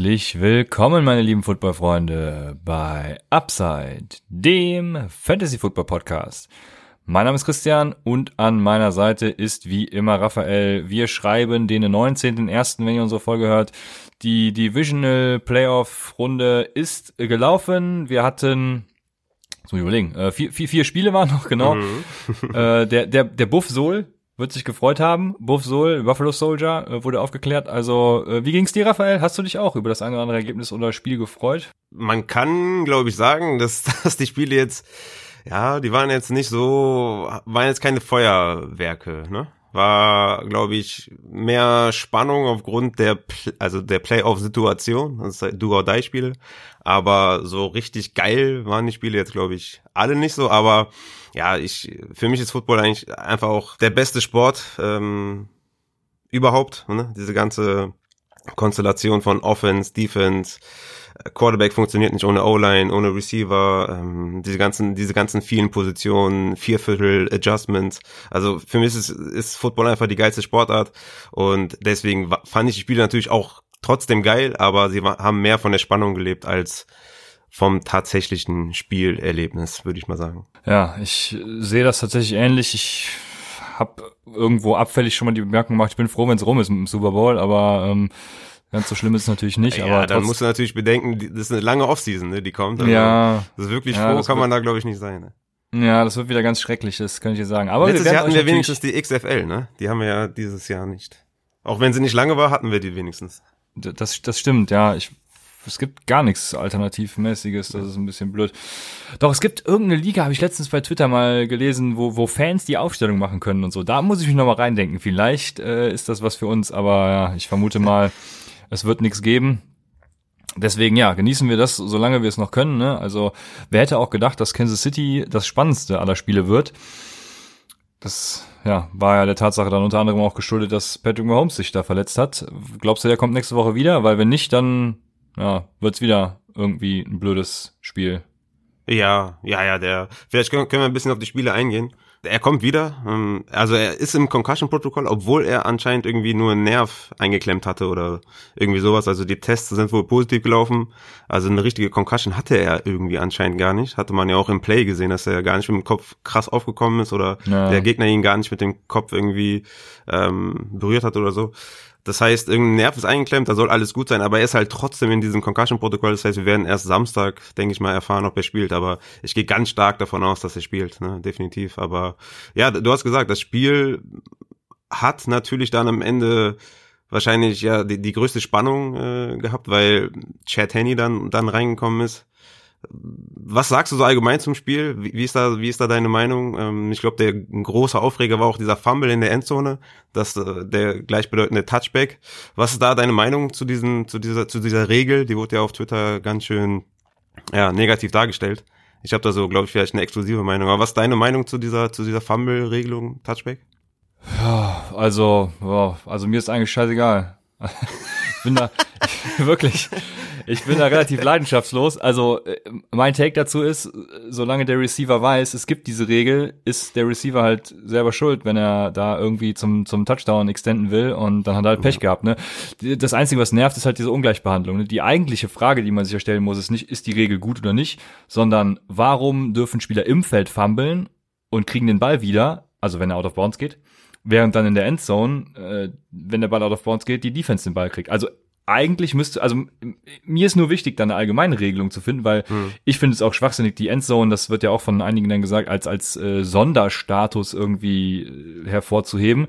Herzlich willkommen, meine lieben Footballfreunde, bei Upside, dem Fantasy Football Podcast. Mein Name ist Christian und an meiner Seite ist wie immer Raphael. Wir schreiben den 19.01., wenn ihr unsere Folge hört. Die Divisional Playoff Runde ist gelaufen. Wir hatten muss ich überlegen. Äh, vier, vier, vier Spiele waren noch, genau. Mhm. äh, der, der, der Buff Soul wird sich gefreut haben. Buff Soul, Buffalo Soldier äh, wurde aufgeklärt. Also, äh, wie ging's dir, Raphael? Hast du dich auch über das andere Ergebnis oder Spiel gefreut? Man kann, glaube ich, sagen, dass, dass die Spiele jetzt, ja, die waren jetzt nicht so, waren jetzt keine Feuerwerke, ne? War, glaube ich, mehr Spannung aufgrund der, also der Playoff-Situation, das Do-or-Die-Spiele. Aber so richtig geil waren die Spiele jetzt, glaube ich, alle nicht so. Aber ja, ich, für mich ist Football eigentlich einfach auch der beste Sport ähm, überhaupt. Ne? Diese ganze Konstellation von Offense, Defense, Quarterback funktioniert nicht ohne O-Line, ohne Receiver, ähm, diese ganzen, diese ganzen vielen Positionen, Vierviertel, Adjustments. Also für mich ist, ist Football einfach die geilste Sportart und deswegen fand ich die Spiele natürlich auch trotzdem geil, aber sie haben mehr von der Spannung gelebt als vom tatsächlichen Spielerlebnis, würde ich mal sagen. Ja, ich sehe das tatsächlich ähnlich. Ich habe irgendwo abfällig schon mal die Bemerkung gemacht, ich bin froh, wenn es rum ist mit dem Super Bowl, aber ähm, ganz so schlimm ist es natürlich nicht. Ja, aber dann musst du natürlich bedenken, das ist eine lange Offseason, ne, die kommt. Also ja. Das ist wirklich ja, froh, kann man da glaube ich nicht sein. Ne? Ja, das wird wieder ganz schrecklich, das kann ich dir sagen. Aber Letztes wir Jahr hatten wir wenigstens die XFL, ne? Die haben wir ja dieses Jahr nicht. Auch wenn sie nicht lange war, hatten wir die wenigstens. Das, das stimmt, ja. Ich es gibt gar nichts Alternativmäßiges, das ist ein bisschen blöd. Doch, es gibt irgendeine Liga, habe ich letztens bei Twitter mal gelesen, wo, wo Fans die Aufstellung machen können und so. Da muss ich mich nochmal reindenken. Vielleicht äh, ist das was für uns, aber ja, ich vermute mal, es wird nichts geben. Deswegen ja, genießen wir das, solange wir es noch können. Ne? Also wer hätte auch gedacht, dass Kansas City das spannendste aller Spiele wird. Das ja, war ja der Tatsache dann unter anderem auch geschuldet, dass Patrick Mahomes sich da verletzt hat. Glaubst du, der kommt nächste Woche wieder? Weil wenn nicht, dann ja, wird's wieder irgendwie ein blödes Spiel. Ja, ja, ja, der. Vielleicht können, können wir ein bisschen auf die Spiele eingehen. Er kommt wieder. Ähm, also er ist im Concussion-Protokoll, obwohl er anscheinend irgendwie nur einen Nerv eingeklemmt hatte oder irgendwie sowas. Also die Tests sind wohl positiv gelaufen. Also eine richtige Concussion hatte er irgendwie anscheinend gar nicht. Hatte man ja auch im Play gesehen, dass er gar nicht mit dem Kopf krass aufgekommen ist oder ja. der Gegner ihn gar nicht mit dem Kopf irgendwie ähm, berührt hat oder so. Das heißt, irgendein Nerv ist eingeklemmt, da soll alles gut sein, aber er ist halt trotzdem in diesem Concussion-Protokoll. Das heißt, wir werden erst Samstag, denke ich mal, erfahren, ob er spielt. Aber ich gehe ganz stark davon aus, dass er spielt, ne? definitiv. Aber ja, du hast gesagt, das Spiel hat natürlich dann am Ende wahrscheinlich ja die, die größte Spannung äh, gehabt, weil Chad Henney dann dann reingekommen ist was sagst du so allgemein zum Spiel? Wie, wie ist da, wie ist da deine Meinung? Ähm, ich glaube, der ein großer Aufreger war auch dieser Fumble in der Endzone, das äh, der gleichbedeutende Touchback. Was ist da deine Meinung zu diesem, zu dieser, zu dieser Regel? Die wurde ja auf Twitter ganz schön ja, negativ dargestellt. Ich habe da so, glaube ich, vielleicht eine exklusive Meinung. Aber was ist deine Meinung zu dieser, zu dieser Fumble-Regelung, Touchback? Ja, also, ja, also mir ist eigentlich scheißegal. Ich bin da wirklich, ich bin da relativ leidenschaftslos. Also äh, mein Take dazu ist, solange der Receiver weiß, es gibt diese Regel, ist der Receiver halt selber schuld, wenn er da irgendwie zum zum Touchdown extenden will und dann hat er halt Pech ja. gehabt. Ne? Das Einzige, was nervt, ist halt diese Ungleichbehandlung. Ne? Die eigentliche Frage, die man sich stellen muss, ist nicht, ist die Regel gut oder nicht, sondern warum dürfen Spieler im Feld fummeln und kriegen den Ball wieder, also wenn er out of bounds geht, während dann in der Endzone, äh, wenn der Ball out of bounds geht, die Defense den Ball kriegt. Also eigentlich müsste, also mir ist nur wichtig, da eine allgemeine Regelung zu finden, weil hm. ich finde es auch schwachsinnig, die Endzone, das wird ja auch von einigen dann gesagt, als, als äh, Sonderstatus irgendwie äh, hervorzuheben.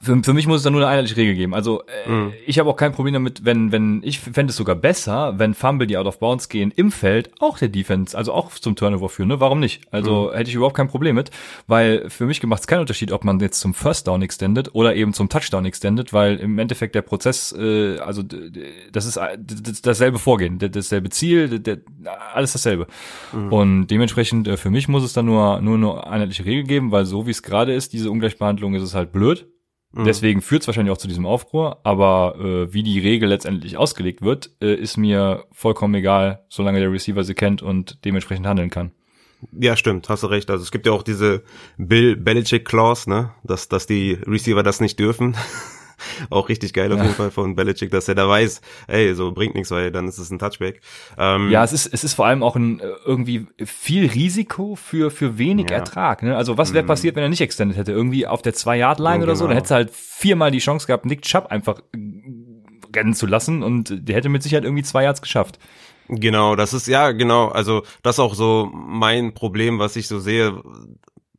Für, für mich muss es da nur eine einheitliche Regel geben. Also äh, ich habe auch kein Problem damit, wenn, wenn, ich fände es sogar besser, wenn Fumble, die out of bounds gehen, im Feld auch der Defense, also auch zum Turnover führen, ne? Warum nicht? Also hätte ich überhaupt kein Problem mit, weil für mich macht es keinen Unterschied, ob man jetzt zum First Down extendet oder eben zum Touchdown extendet, weil im Endeffekt der Prozess, äh, also das ist äh, dasselbe Vorgehen, dasselbe Ziel, alles dasselbe. Und dementsprechend äh, für mich muss es dann nur nur eine einheitliche Regel geben, weil so wie es gerade ist, diese Ungleichbehandlung ist es halt blöd. Deswegen führt es wahrscheinlich auch zu diesem Aufruhr, aber äh, wie die Regel letztendlich ausgelegt wird, äh, ist mir vollkommen egal, solange der Receiver sie kennt und dementsprechend handeln kann. Ja, stimmt, hast du recht. Also es gibt ja auch diese Bill Belichick Clause, ne, dass dass die Receiver das nicht dürfen. auch richtig geil auf jeden Fall von Belichick, dass er da weiß, ey, so bringt nichts, weil dann ist es ein Touchback. Ähm, Ja, es ist, es ist vor allem auch ein äh, irgendwie viel Risiko für, für wenig Ja. Ertrag. Ne? Also was wäre passiert, wenn er nicht extended hätte? Irgendwie auf der Zwei-Yard-Line Ja, oder so, genau. dann hätte er halt viermal die Chance gehabt, Nick Chubb einfach rennen zu lassen und der hätte mit Sicherheit irgendwie zwei Yards geschafft. Genau, das ist ja genau, also das ist auch so mein Problem, was ich so sehe.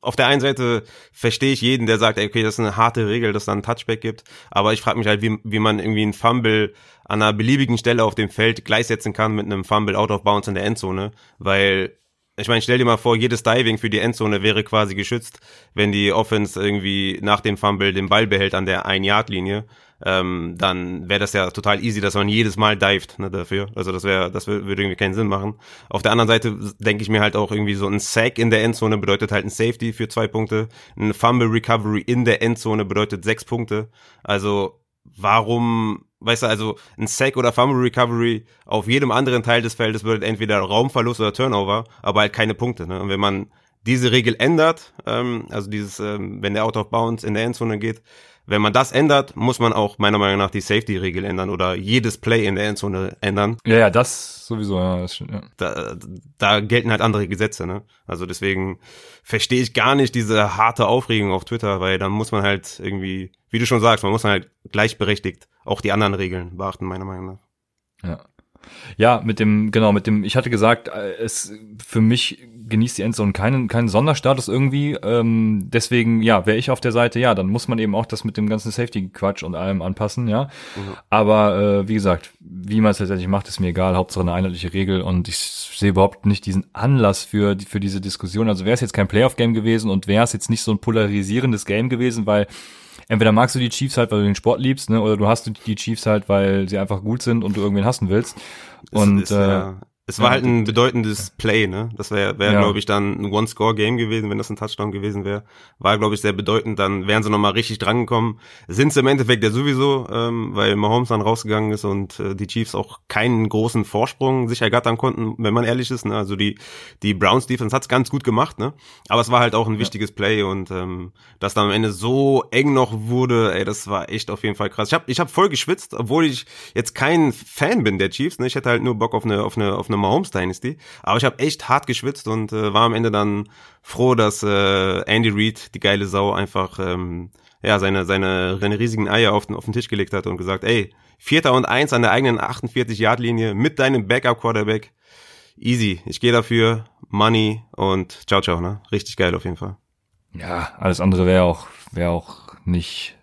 Auf der einen Seite verstehe ich jeden, der sagt, ey, okay, das ist eine harte Regel, dass es da einen Touchback gibt, aber ich frage mich halt, wie, wie man irgendwie einen Fumble an einer beliebigen Stelle auf dem Feld gleichsetzen kann mit einem Fumble out of bounds in der Endzone, weil ich meine, stell dir mal vor, jedes Diving für die Endzone wäre quasi geschützt, wenn die Offense irgendwie nach dem Fumble den Ball behält an der Ein-Yard-Linie. Ähm, dann wäre das ja total easy, dass man jedes Mal dived ne, dafür. Also das wäre, das würde irgendwie keinen Sinn machen. Auf der anderen Seite denke ich mir halt auch irgendwie so ein Sack in der Endzone bedeutet halt ein Safety für zwei Punkte. Ein Fumble Recovery in der Endzone bedeutet sechs Punkte. Also warum, weißt du, also ein Sack oder Fumble Recovery auf jedem anderen Teil des Feldes bedeutet entweder Raumverlust oder Turnover, aber halt keine Punkte. Ne? Und wenn man diese Regel ändert, ähm, also dieses, ähm, wenn der Out of Bounds in der Endzone geht, wenn man das ändert, muss man auch meiner Meinung nach die Safety-Regel ändern oder jedes Play in der Endzone ändern. Ja, ja, das sowieso, ja, das stimmt, ja. Da, da gelten halt andere Gesetze, ne? Also deswegen verstehe ich gar nicht diese harte Aufregung auf Twitter, weil dann muss man halt irgendwie, wie du schon sagst, man muss halt gleichberechtigt auch die anderen Regeln beachten, meiner Meinung nach. Ja. Ja, mit dem, genau, mit dem, ich hatte gesagt, äh, es für mich genießt die Endzone keinen, keinen Sonderstatus irgendwie. Ähm, deswegen, ja, wäre ich auf der Seite, ja, dann muss man eben auch das mit dem ganzen Safety-Quatsch und allem anpassen, ja. Aber äh, wie gesagt, wie man es letztendlich macht, ist mir egal. Hauptsache eine einheitliche Regel und ich sehe überhaupt nicht diesen Anlass für, für diese Diskussion. Also wäre es jetzt kein Playoff-Game gewesen und wäre es jetzt nicht so ein polarisierendes Game gewesen, weil entweder magst du die Chiefs halt, weil du den Sport liebst, ne, oder du hast die Chiefs halt, weil sie einfach gut sind und du irgendwen hassen willst. Und es, äh, ja, es war ja, halt ein bedeutendes Play, ne? Das wäre, wär, Ja. glaube ich, dann ein One-Score-Game gewesen, wenn das ein Touchdown gewesen wäre. War, glaube ich, sehr bedeutend. Dann wären sie nochmal richtig drangekommen. Sind sie im Endeffekt ja sowieso, ähm, weil Mahomes dann rausgegangen ist und äh, die Chiefs auch keinen großen Vorsprung sich ergattern konnten, wenn man ehrlich ist. Ne? Also die, die Browns Defense hat's ganz gut gemacht, ne? Aber es war halt auch ein wichtiges Play und ähm, dass dann am Ende so eng noch wurde, ey, das war echt auf jeden Fall krass. Ich habe ich hab voll geschwitzt, obwohl ich jetzt kein Fan bin der Chiefs. Ne? Ich hätte halt nur Bock auf eine auf eine auf eine Mahomes Dynasty, aber ich habe echt hart geschwitzt und äh, war am Ende dann froh, dass äh, Andy Reid die geile Sau einfach ähm, ja seine seine seine riesigen Eier auf den auf den Tisch gelegt hat und gesagt, ey Vierter und eins an der eigenen 48 Yard Linie mit deinem Backup Quarterback. Easy. Ich gehe dafür. Money und ciao, ciao, ne? Richtig geil auf jeden Fall. ja, alles andere wäre auch, wäre auch nicht,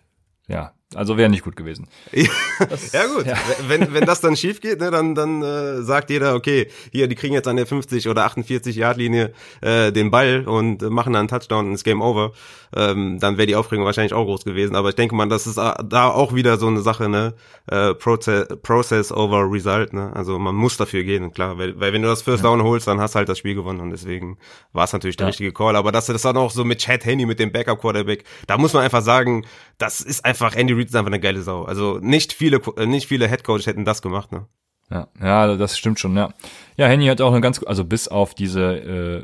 ja, also wäre nicht gut gewesen. ja gut, ja. wenn wenn das dann schief geht, ne, dann dann äh, sagt jeder, okay, hier die kriegen jetzt an der 50 oder 48 Yard Linie äh, den Ball und machen dann einen Touchdown und ist Game Over. Ähm, dann wäre die Aufregung wahrscheinlich auch groß gewesen, aber ich denke mal, das ist da auch wieder so eine Sache, ne, äh, Process, Process over Result, ne? Also man muss dafür gehen, klar, weil, weil wenn du das First Down holst, dann hast du halt das Spiel gewonnen und deswegen war es natürlich der Ja. richtige Call, aber dass du das dann auch so mit Chad Henney mit dem Backup Quarterback, da muss man einfach sagen, das ist einfach Andy Reid ist einfach eine geile Sau. Also nicht viele äh, nicht viele Headcoaches hätten das gemacht, ne? Ja, ja, das stimmt schon, ja. Ja, Henny hat auch eine ganz, also bis auf diese, äh,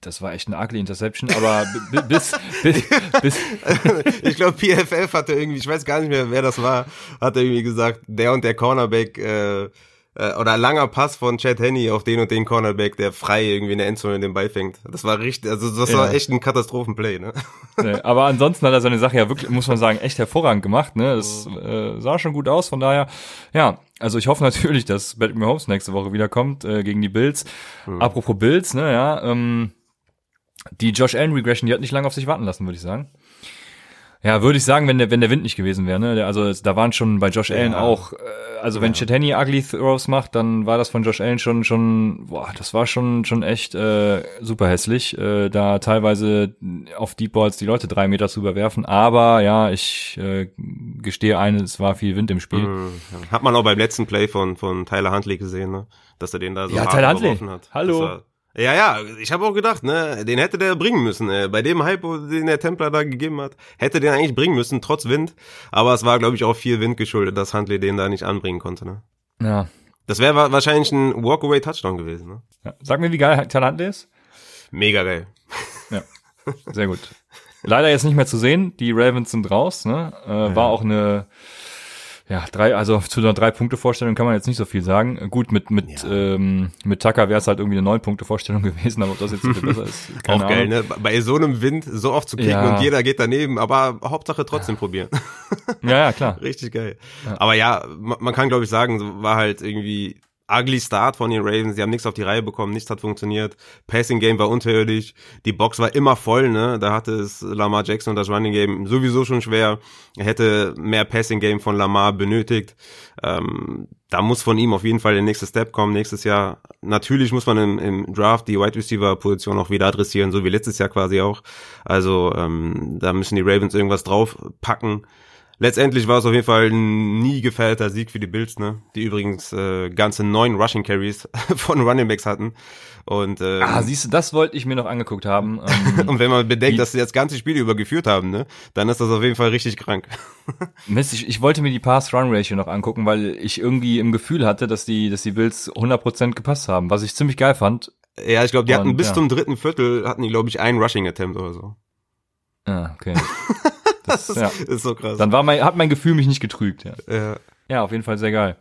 das war echt eine ugly Interception, aber bi- bi- bis, bis, bis, ich glaube, PFF hatte irgendwie, ich weiß gar nicht mehr, wer das war, hat irgendwie gesagt, der und der Cornerback äh, äh, oder langer Pass von Chad Henney auf den und den Cornerback, der frei irgendwie in der Endzone den Ball fängt. Das war richtig, also das war Ja. echt ein Katastrophenplay, ne? Nee, aber ansonsten hat er seine Sache ja wirklich, muss man sagen, echt hervorragend gemacht. Ne? Es äh, sah schon gut aus, von daher, ja, also ich hoffe natürlich, dass Patrick Mahomes nächste Woche wiederkommt äh, gegen die Bills. Apropos Bills, ne, ja, ähm, die Josh Allen Regression, die hat nicht lange auf sich warten lassen, würde ich sagen. Ja, würde ich sagen, wenn der, wenn der Wind nicht gewesen wäre. Ne? Also da waren schon bei Josh Allen Ja. auch, äh, also wenn Ja. Chetany ugly Throws macht, dann war das von Josh Allen schon, schon, boah, das war schon, schon echt äh, super hässlich, äh, da teilweise auf Deep Balls die Leute drei Meter zu überwerfen. Aber ja, ich äh, gestehe ein, es war viel Wind im Spiel. Mhm, ja. Hat man auch beim letzten Play von, von Tyler Huntley gesehen, ne? Dass er den da so Ja, hart Tyler Huntley. hat. Hallo. Ja, ja, ich habe auch gedacht, ne, den hätte der bringen müssen. Äh. Bei dem Hype, den der Templar da gegeben hat, hätte den eigentlich bringen müssen, trotz Wind. Aber es war, glaube ich, auch viel Wind geschuldet, dass Huntley den da nicht anbringen konnte. Ne? Ja. Das wäre wa- wahrscheinlich ein Walkaway-Touchdown gewesen. Ne? ja. Sag mir, wie geil Talent ist. Mega geil. Sehr gut. Leider jetzt nicht mehr zu sehen. Die Ravens sind raus. Ne? Äh, War auch eine, ja, drei, also zu einer drei Punkte Vorstellung kann man jetzt nicht so viel sagen. Gut, mit mit Ja. ähm, mit Tucker wäre es halt irgendwie eine neun Punkte Vorstellung gewesen, aber ob das jetzt so viel besser ist, keine auch geil, ne? Bei so einem Wind so oft zu kicken Ja. und jeder geht daneben, aber Hauptsache trotzdem probieren. Ja, ja, klar. Richtig geil. Aber ja, man, man kann glaube ich sagen, so war halt irgendwie ugly Start von den Ravens. Die haben nichts auf die Reihe bekommen, nichts hat funktioniert. Passing Game war unterirdisch. Die Box war immer voll, ne? Da hatte es Lamar Jackson und das Running Game sowieso schon schwer. Er hätte mehr Passing Game von Lamar benötigt. Ähm, da muss von ihm auf jeden Fall der nächste Step kommen nächstes Jahr. Natürlich muss man im, im Draft die Wide Receiver Position auch wieder adressieren, so wie letztes Jahr quasi auch. Also ähm, da müssen die Ravens irgendwas draufpacken. Letztendlich war es auf jeden Fall ein nie gefährdeter Sieg für die Bills, ne? Die übrigens äh, ganze neun Rushing Carries von Running Backs hatten. Und, ähm, Ah, siehst du, das wollte ich mir noch angeguckt haben. Ähm, und wenn man bedenkt, dass sie das ganze Spiel über geführt haben, ne, dann ist das auf jeden Fall richtig krank. Mist, ich, ich wollte mir die Pass-Run-Ratio noch angucken, weil ich irgendwie im Gefühl hatte, dass die, dass die Bills 100% gepasst haben, was ich ziemlich geil fand. Ja, ich glaube, die hatten Und, bis ja. zum dritten Viertel hatten die, glaube ich, einen Rushing Attempt oder so. Ja, okay. Das, ja. Ist so krass. Dann war mein, hat mein Gefühl mich nicht getrügt, ja. ja. Ja, auf jeden Fall sehr geil.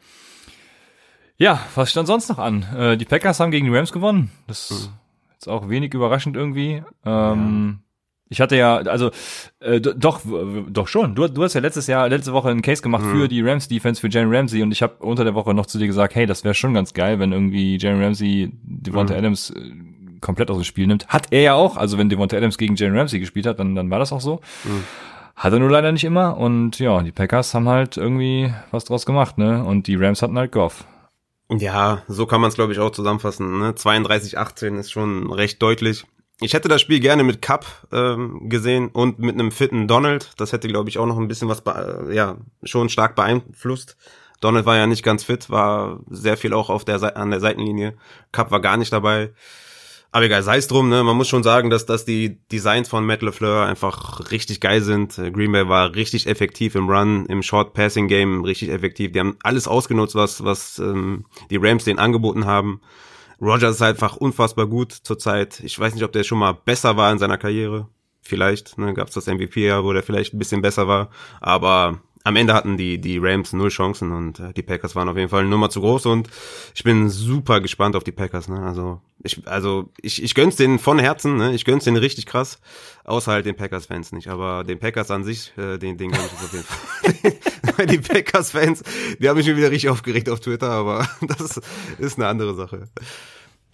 Ja, was stand sonst noch an? Äh, die Packers haben gegen die Rams gewonnen. Das ist jetzt auch wenig überraschend irgendwie. Ähm, Ich hatte ja, also äh, doch, doch schon. Du, du hast ja letztes Jahr, letzte Woche einen Case gemacht für die Rams Defense für Jalen Ramsey und ich habe unter der Woche noch zu dir gesagt, hey, das wäre schon ganz geil, wenn irgendwie Jalen Ramsey Devonta Adams äh, komplett aus dem Spiel nimmt. Hat er ja auch, also wenn Devonta Adams gegen Jalen Ramsey gespielt hat, dann, dann war das auch so. Hat er nur leider nicht immer und ja, die Packers haben halt irgendwie was draus gemacht, ne? Und die Rams hatten halt Goff. Ja, so kann man es, glaube ich, auch zusammenfassen. Ne? 32-18 ist schon recht deutlich. Ich hätte das Spiel gerne mit Cup ähm, gesehen und mit einem fitten Donald. Das hätte, glaube ich, auch noch ein bisschen was, äh, ja, schon stark beeinflusst. Donald war ja nicht ganz fit, war sehr viel auch auf der an der Seitenlinie. Cup war gar nicht dabei. Aber egal, sei es drum, ne? Man muss schon sagen, dass, dass die Designs von Matt LeFleur einfach richtig geil sind. Green Bay war richtig effektiv im Run, im Short Passing Game richtig effektiv. Die haben alles ausgenutzt, was, was ähm, die Rams denen angeboten haben. Rogers ist einfach unfassbar gut zurzeit. Ich weiß nicht, ob der schon mal besser war in seiner Karriere. Vielleicht, ne, gab es das MVP-Jahr, wo der vielleicht ein bisschen besser war. Aber am Ende hatten die, die Rams null Chancen und äh, die Packers waren auf jeden Fall eine Nummer zu groß und ich bin super gespannt auf die Packers. Ne? Also ich, also ich, ich gönn's denen von Herzen, ne? ich gönn's denen richtig krass, außer halt den Packers-Fans nicht. Aber den Packers an sich, äh, den, den gönn ich es auf jeden Fall. Weil die Packers-Fans, die haben mich schon wieder richtig aufgeregt auf Twitter, aber das ist eine andere Sache.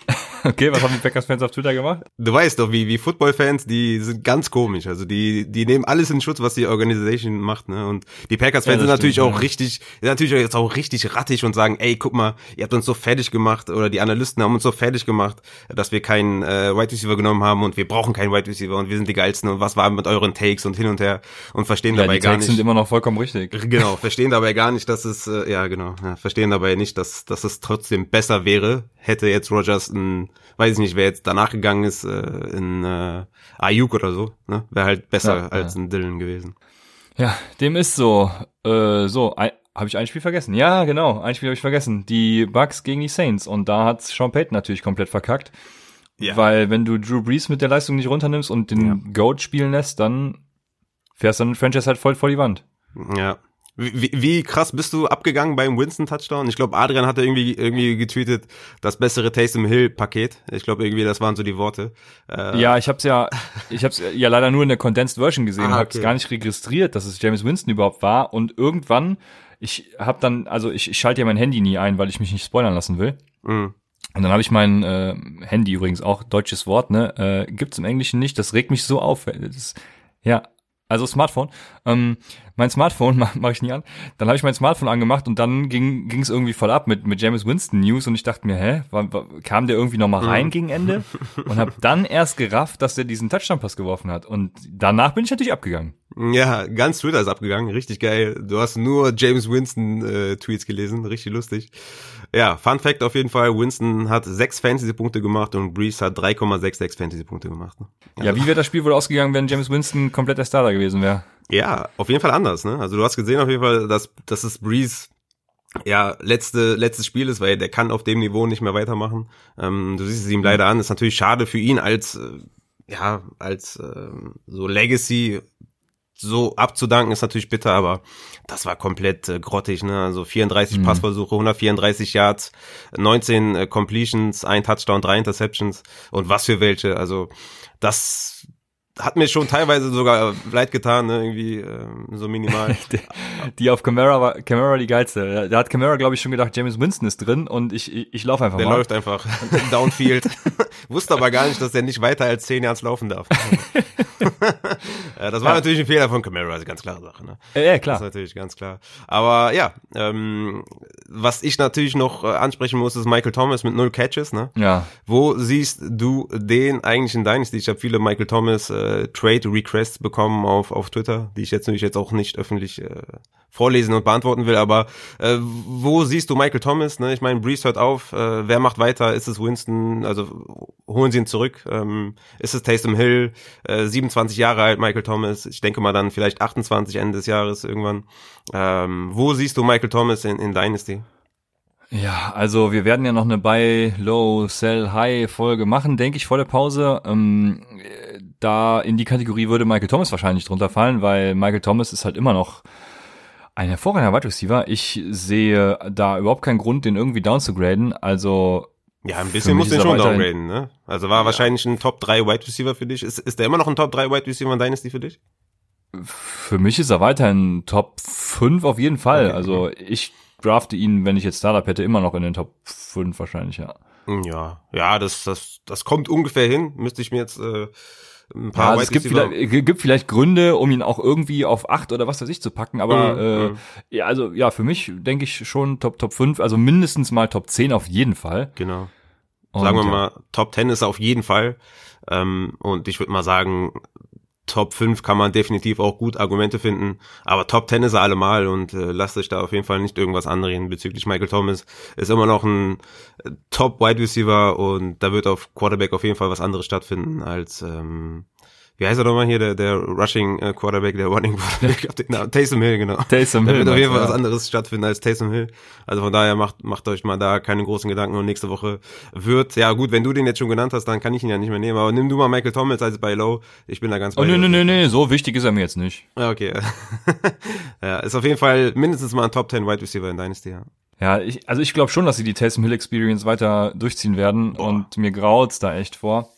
Okay, was haben die Packers-Fans auf Twitter gemacht? Du weißt doch, wie, wie Football-Fans, die sind ganz komisch. Also die, die nehmen alles in Schutz, was die Organisation macht, ne? Und die Packers-Fans Ja, sind natürlich stimmt, auch ja. richtig, natürlich jetzt auch richtig rattig und sagen, ey, guck mal, ihr habt uns so fertig gemacht oder die Analysten haben uns so fertig gemacht, dass wir keinen äh, Wide Receiver genommen haben und wir brauchen keinen Wide Receiver und wir sind die geilsten und was war mit euren Takes und hin und her und verstehen Ja, dabei die gar Takes nicht. sind immer noch vollkommen richtig. Genau, verstehen dabei gar nicht, dass es, äh, ja genau, ja, verstehen dabei nicht, dass, dass es trotzdem besser wäre, hätte jetzt Rogers ein, weiß ich nicht, wer jetzt danach gegangen ist, äh, in äh, Ayuk oder so, ne? Wäre halt besser Ja, als ja. ein Dylan gewesen. Ja, dem ist so. Äh, so, habe ich ein Spiel vergessen? Ja, genau, ein Spiel habe ich vergessen. Die Bucks gegen die Saints. Und da hat Sean Payton natürlich komplett verkackt. Ja. Weil wenn du Drew Brees mit der Leistung nicht runternimmst und den Ja. Goat spielen lässt, dann fährst du dann Franchise halt voll vor die Wand. Ja. Wie, wie- krass bist du abgegangen beim Winston-Touchdown? Ich glaube, Adrian hatte irgendwie irgendwie getweetet, das bessere Taysom Hill-Paket. Ich glaube, irgendwie, das waren so die Worte. Äh, Ja, ich hab's ja, ich hab's ja leider nur in der Condensed Version gesehen, Ah, hab's okay. gar nicht registriert, dass es James Winston überhaupt war. Und irgendwann, ich hab dann, also ich, ich schalte ja mein Handy nie ein, weil ich mich nicht spoilern lassen will. mh. Und dann habe ich mein äh, Handy übrigens auch, deutsches Wort, ne, äh, gibt's im Englischen nicht. Das regt mich so auf. Das, ja, Also Smartphone. Ähm, mein Smartphone mache mach ich nie an. Dann habe ich mein Smartphone angemacht und dann ging es irgendwie voll ab mit, mit James Winston News und ich dachte mir, hä, war, war, kam der irgendwie nochmal rein mhm. gegen Ende? Und habe dann erst gerafft, dass der diesen Touchdown-Pass geworfen hat. Und danach bin ich natürlich abgegangen. Ja, ganz Twitter ist abgegangen, richtig geil. Du hast nur James Winston äh, Tweets gelesen, richtig lustig. Ja, Fun Fact auf jeden Fall, Winston hat sechs Fantasy-Punkte gemacht und Breeze hat 3,66 Fantasy-Punkte gemacht. Ne? Also, ja, wie wäre das Spiel wohl ausgegangen, wenn James Winston komplett der Starter gewesen wäre? Ja, auf jeden Fall anders, ne? Also du hast gesehen auf jeden Fall, dass, dass es Breeze ja, letzte, letztes Spiel ist, weil der kann auf dem Niveau nicht mehr weitermachen. Ähm, du siehst es ihm leider an. ist natürlich schade für ihn als, äh, ja, als äh, so Legacy so abzudanken ist natürlich bitter, aber das war komplett äh, grottig, ne? Also 34 mhm. Passversuche, 134 Yards, 19 äh, Completions, ein Touchdown, drei Interceptions und was für welche. Also das hat mir schon teilweise sogar leid getan, ne, irgendwie äh, so minimal. die auf Camara war Camara die geilste. Da hat Camara, glaube ich, schon gedacht, James Winston ist drin und ich, ich, ich laufe einfach der mal. Der läuft einfach downfield. Wusste aber gar nicht, dass er nicht weiter als 10 Yards laufen darf. ja, das war ja. natürlich ein Fehler von Camara, also ganz klare Sache. Ne? Ja, klar. Das ist natürlich ganz klar. Aber ja, ähm, was ich natürlich noch äh, ansprechen muss, ist Michael Thomas mit null Catches. Ne? Ja. Wo siehst du den eigentlich in Dynasty? Ich habe viele Michael Thomas äh, äh, Trade Requests bekommen auf, auf Twitter, die ich jetzt natürlich jetzt auch nicht öffentlich äh, vorlesen und beantworten will, aber äh, wo siehst du Michael Thomas? Ne? Ich meine, Breeze hört auf, äh, wer macht weiter? Ist es Winston? Also holen sie ihn zurück? Ähm, ist es Taysom Hill? Äh, 27 Jahre alt, Michael Thomas. Ich denke mal dann vielleicht 28 Ende des Jahres irgendwann. Ähm, wo siehst du Michael Thomas in, in Dynasty? Ja, also wir werden ja noch eine Buy Low Sell High Folge machen, denke ich, vor der Pause. Ähm, da in die Kategorie würde Michael Thomas wahrscheinlich drunter fallen, weil Michael Thomas ist halt immer noch ein hervorragender Wide Receiver. Ich sehe da überhaupt keinen Grund, den irgendwie downzugraden. Also ja, ein bisschen muss den schon downgraden, ne? Also war ja. wahrscheinlich ein Top 3 Wide Receiver für dich. Ist, ist der immer noch ein Top 3 Wide Receiver in Dynasty für dich? Für mich ist er weiterhin Top 5 auf jeden Fall. Okay. Also ich drafte ihn, wenn ich jetzt Startup hätte, immer noch in den Top 5 wahrscheinlich, ja. Ja, ja, das, das, das kommt ungefähr hin. Müsste ich mir jetzt äh, ein paar ja, also es gibt vielleicht, gibt vielleicht Gründe, um ihn auch irgendwie auf 8 oder was weiß ich zu packen, aber mhm, äh, mhm. ja, also ja, für mich denke ich schon Top Top 5, also mindestens mal Top 10 auf jeden Fall. Genau. Und, Sagen wir mal, Top 10 ist auf jeden Fall. Ähm, und ich würde mal sagen, Top 5 kann man definitiv auch gut Argumente finden, aber Top 10 ist er allemal und äh, lasst euch da auf jeden Fall nicht irgendwas anreden bezüglich Michael Thomas. Ist immer noch ein äh, Top Wide Receiver und da wird auf Quarterback auf jeden Fall was anderes stattfinden als ähm, wie heißt er nochmal hier, der, der Rushing äh, Quarterback, der Running Quarterback, den Namen, Taysom Hill, genau. Taysom Hill. Da wird auf jeden Fall ja. was anderes stattfinden als Taysom Hill. Also von daher macht, macht euch mal da keine großen Gedanken und nächste Woche wird, ja gut, wenn du den jetzt schon genannt hast, dann kann ich ihn ja nicht mehr nehmen, aber nimm du mal Michael Thomas als bei Low, ich bin da ganz bei Oh, nee, nee, nee, nee, so wichtig ist er mir jetzt nicht. Ja, okay. ja, ist auf jeden Fall mindestens mal ein Top 10 Wide Receiver in Dynasty, ja. Ja, ich, also ich glaube schon, dass sie die Taysom Hill Experience weiter durchziehen werden Boah. und mir graut's da echt vor.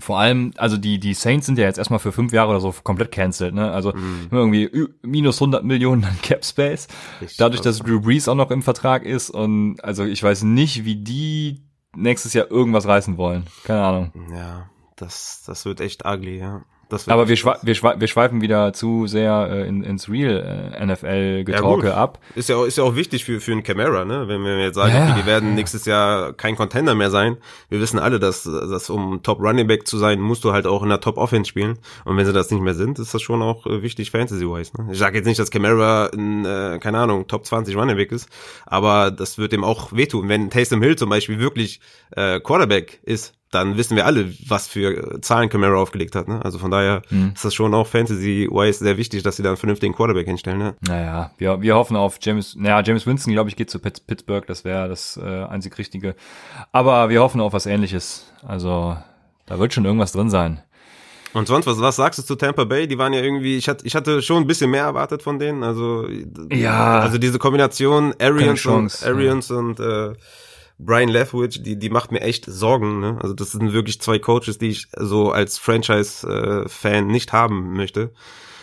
Vor allem, also die, die Saints sind ja jetzt erstmal für fünf Jahre oder so komplett cancelled, ne? Also mm. irgendwie minus 100 Millionen an Cap Space. Richtig Dadurch, dass Drew Brees auch noch im Vertrag ist und also ich weiß nicht, wie die nächstes Jahr irgendwas reißen wollen. Keine Ahnung. Ja, das, das wird echt ugly, ja. Aber wir, schwe wir, schwe wir schweifen wieder zu sehr äh, in, ins Real äh, NFL-Getalke ja, ab. Ist ja, auch, ist ja auch wichtig für, für einen Camera, ne? Wenn wir jetzt sagen, ja, okay, die werden nächstes Jahr kein Contender mehr sein. Wir wissen alle, dass, dass um Top Running Back zu sein, musst du halt auch in der Top Offense spielen. Und wenn sie das nicht mehr sind, ist das schon auch äh, wichtig Fantasy-wise. Ne? Ich sage jetzt nicht, dass Camara ein, äh, keine Ahnung, Top 20 Running Back ist, aber das wird ihm auch wehtun. Wenn Taysom Hill zum Beispiel wirklich äh, Quarterback ist, dann wissen wir alle, was für Zahlen Camara aufgelegt hat. Ne? Also von daher mhm. ist das schon auch Fantasy-wise sehr wichtig, dass sie da einen vernünftigen Quarterback hinstellen. Ne? Naja, wir, wir hoffen auf James, naja, James Winston, glaube ich, geht zu Pittsburgh, das wäre das äh, einzig Richtige. Aber wir hoffen auf was ähnliches. Also da wird schon irgendwas drin sein. Und sonst, was, was sagst du zu Tampa Bay? Die waren ja irgendwie, ich hatte, ich hatte schon ein bisschen mehr erwartet von denen. Also, ja. Also diese Kombination Arians und, Arians ja. und äh, Brian Leftwich, die, die macht mir echt Sorgen. Ne? Also das sind wirklich zwei Coaches, die ich so als Franchise-Fan nicht haben möchte.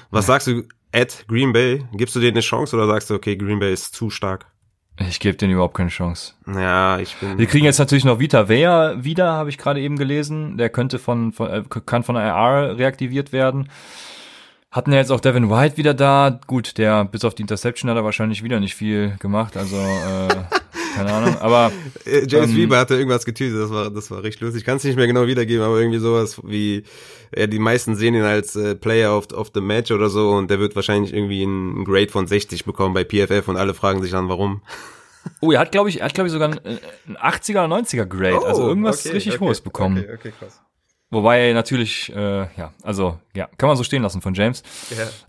Was ja. sagst du, at Green Bay? Gibst du dir eine Chance oder sagst du, okay, Green Bay ist zu stark? Ich gebe denen überhaupt keine Chance. Ja, ich bin. Wir kriegen jetzt natürlich noch Vita Vea wieder, habe ich gerade eben gelesen. Der könnte von, von äh, kann von IR reaktiviert werden. Hatten ja jetzt auch Devin White wieder da. Gut, der bis auf die Interception hat er wahrscheinlich wieder nicht viel gemacht. Also äh, keine Ahnung. Aber äh, James ähm, Weber hatte irgendwas getütet. Das war das war richtig lustig. Ich kann es nicht mehr genau wiedergeben, aber irgendwie sowas wie ja, die meisten sehen ihn als äh, Player of, of the Match oder so und der wird wahrscheinlich irgendwie einen Grade von 60 bekommen bei PFF und alle fragen sich dann warum. Oh, er hat glaube ich, er hat glaube ich sogar einen, einen 80er oder 90er Grade, also oh, also irgendwas okay, richtig okay, hohes bekommen. Okay, okay, krass. Wobei natürlich, äh, ja, also ja, kann man so stehen lassen von James.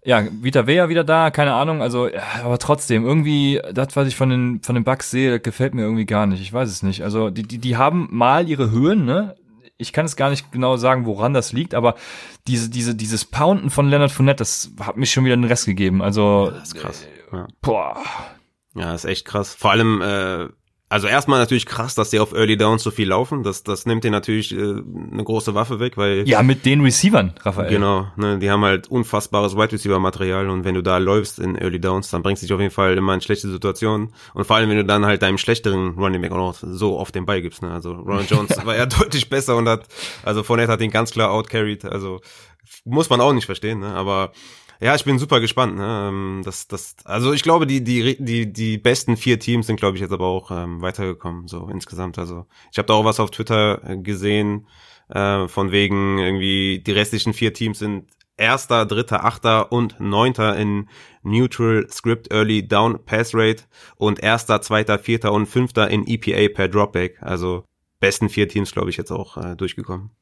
Ja, ja Vita Vea wieder da, keine Ahnung, also, ja, aber trotzdem, irgendwie, das, was ich von den, von den Bugs sehe, das gefällt mir irgendwie gar nicht. Ich weiß es nicht. Also, die, die, die haben mal ihre Höhen, ne? Ich kann es gar nicht genau sagen, woran das liegt, aber diese, diese, dieses Pounden von Leonard Fournette, das hat mich schon wieder den Rest gegeben. Also, ja, das ist krass. Ja. Boah. Ja, ist echt krass. Vor allem, äh, also erstmal natürlich krass, dass die auf Early Downs so viel laufen. Das, das nimmt dir natürlich äh, eine große Waffe weg, weil. Ja, mit den Receivern, Raphael. Genau, ne, die haben halt unfassbares Wide Receiver Material und wenn du da läufst in Early Downs, dann bringst du dich auf jeden Fall immer in schlechte Situationen. Und vor allem, wenn du dann halt deinem schlechteren Running Back auch noch so auf den Ball gibst. Ne? Also Ron Jones war ja deutlich besser und hat, also Fournette hat ihn ganz klar outcarried. Also muss man auch nicht verstehen, ne? aber ja, ich bin super gespannt. Ne? Ähm, das, das, also ich glaube, die, die, die, die besten vier Teams sind, glaube ich, jetzt aber auch ähm, weitergekommen, so insgesamt. Also ich habe da auch was auf Twitter äh, gesehen, äh, von wegen irgendwie die restlichen vier Teams sind Erster, Dritter, Achter und Neunter in Neutral Script Early Down Pass Rate und Erster, Zweiter, Vierter und Fünfter in EPA per Dropback. Also besten vier Teams, glaube ich, jetzt auch äh, durchgekommen.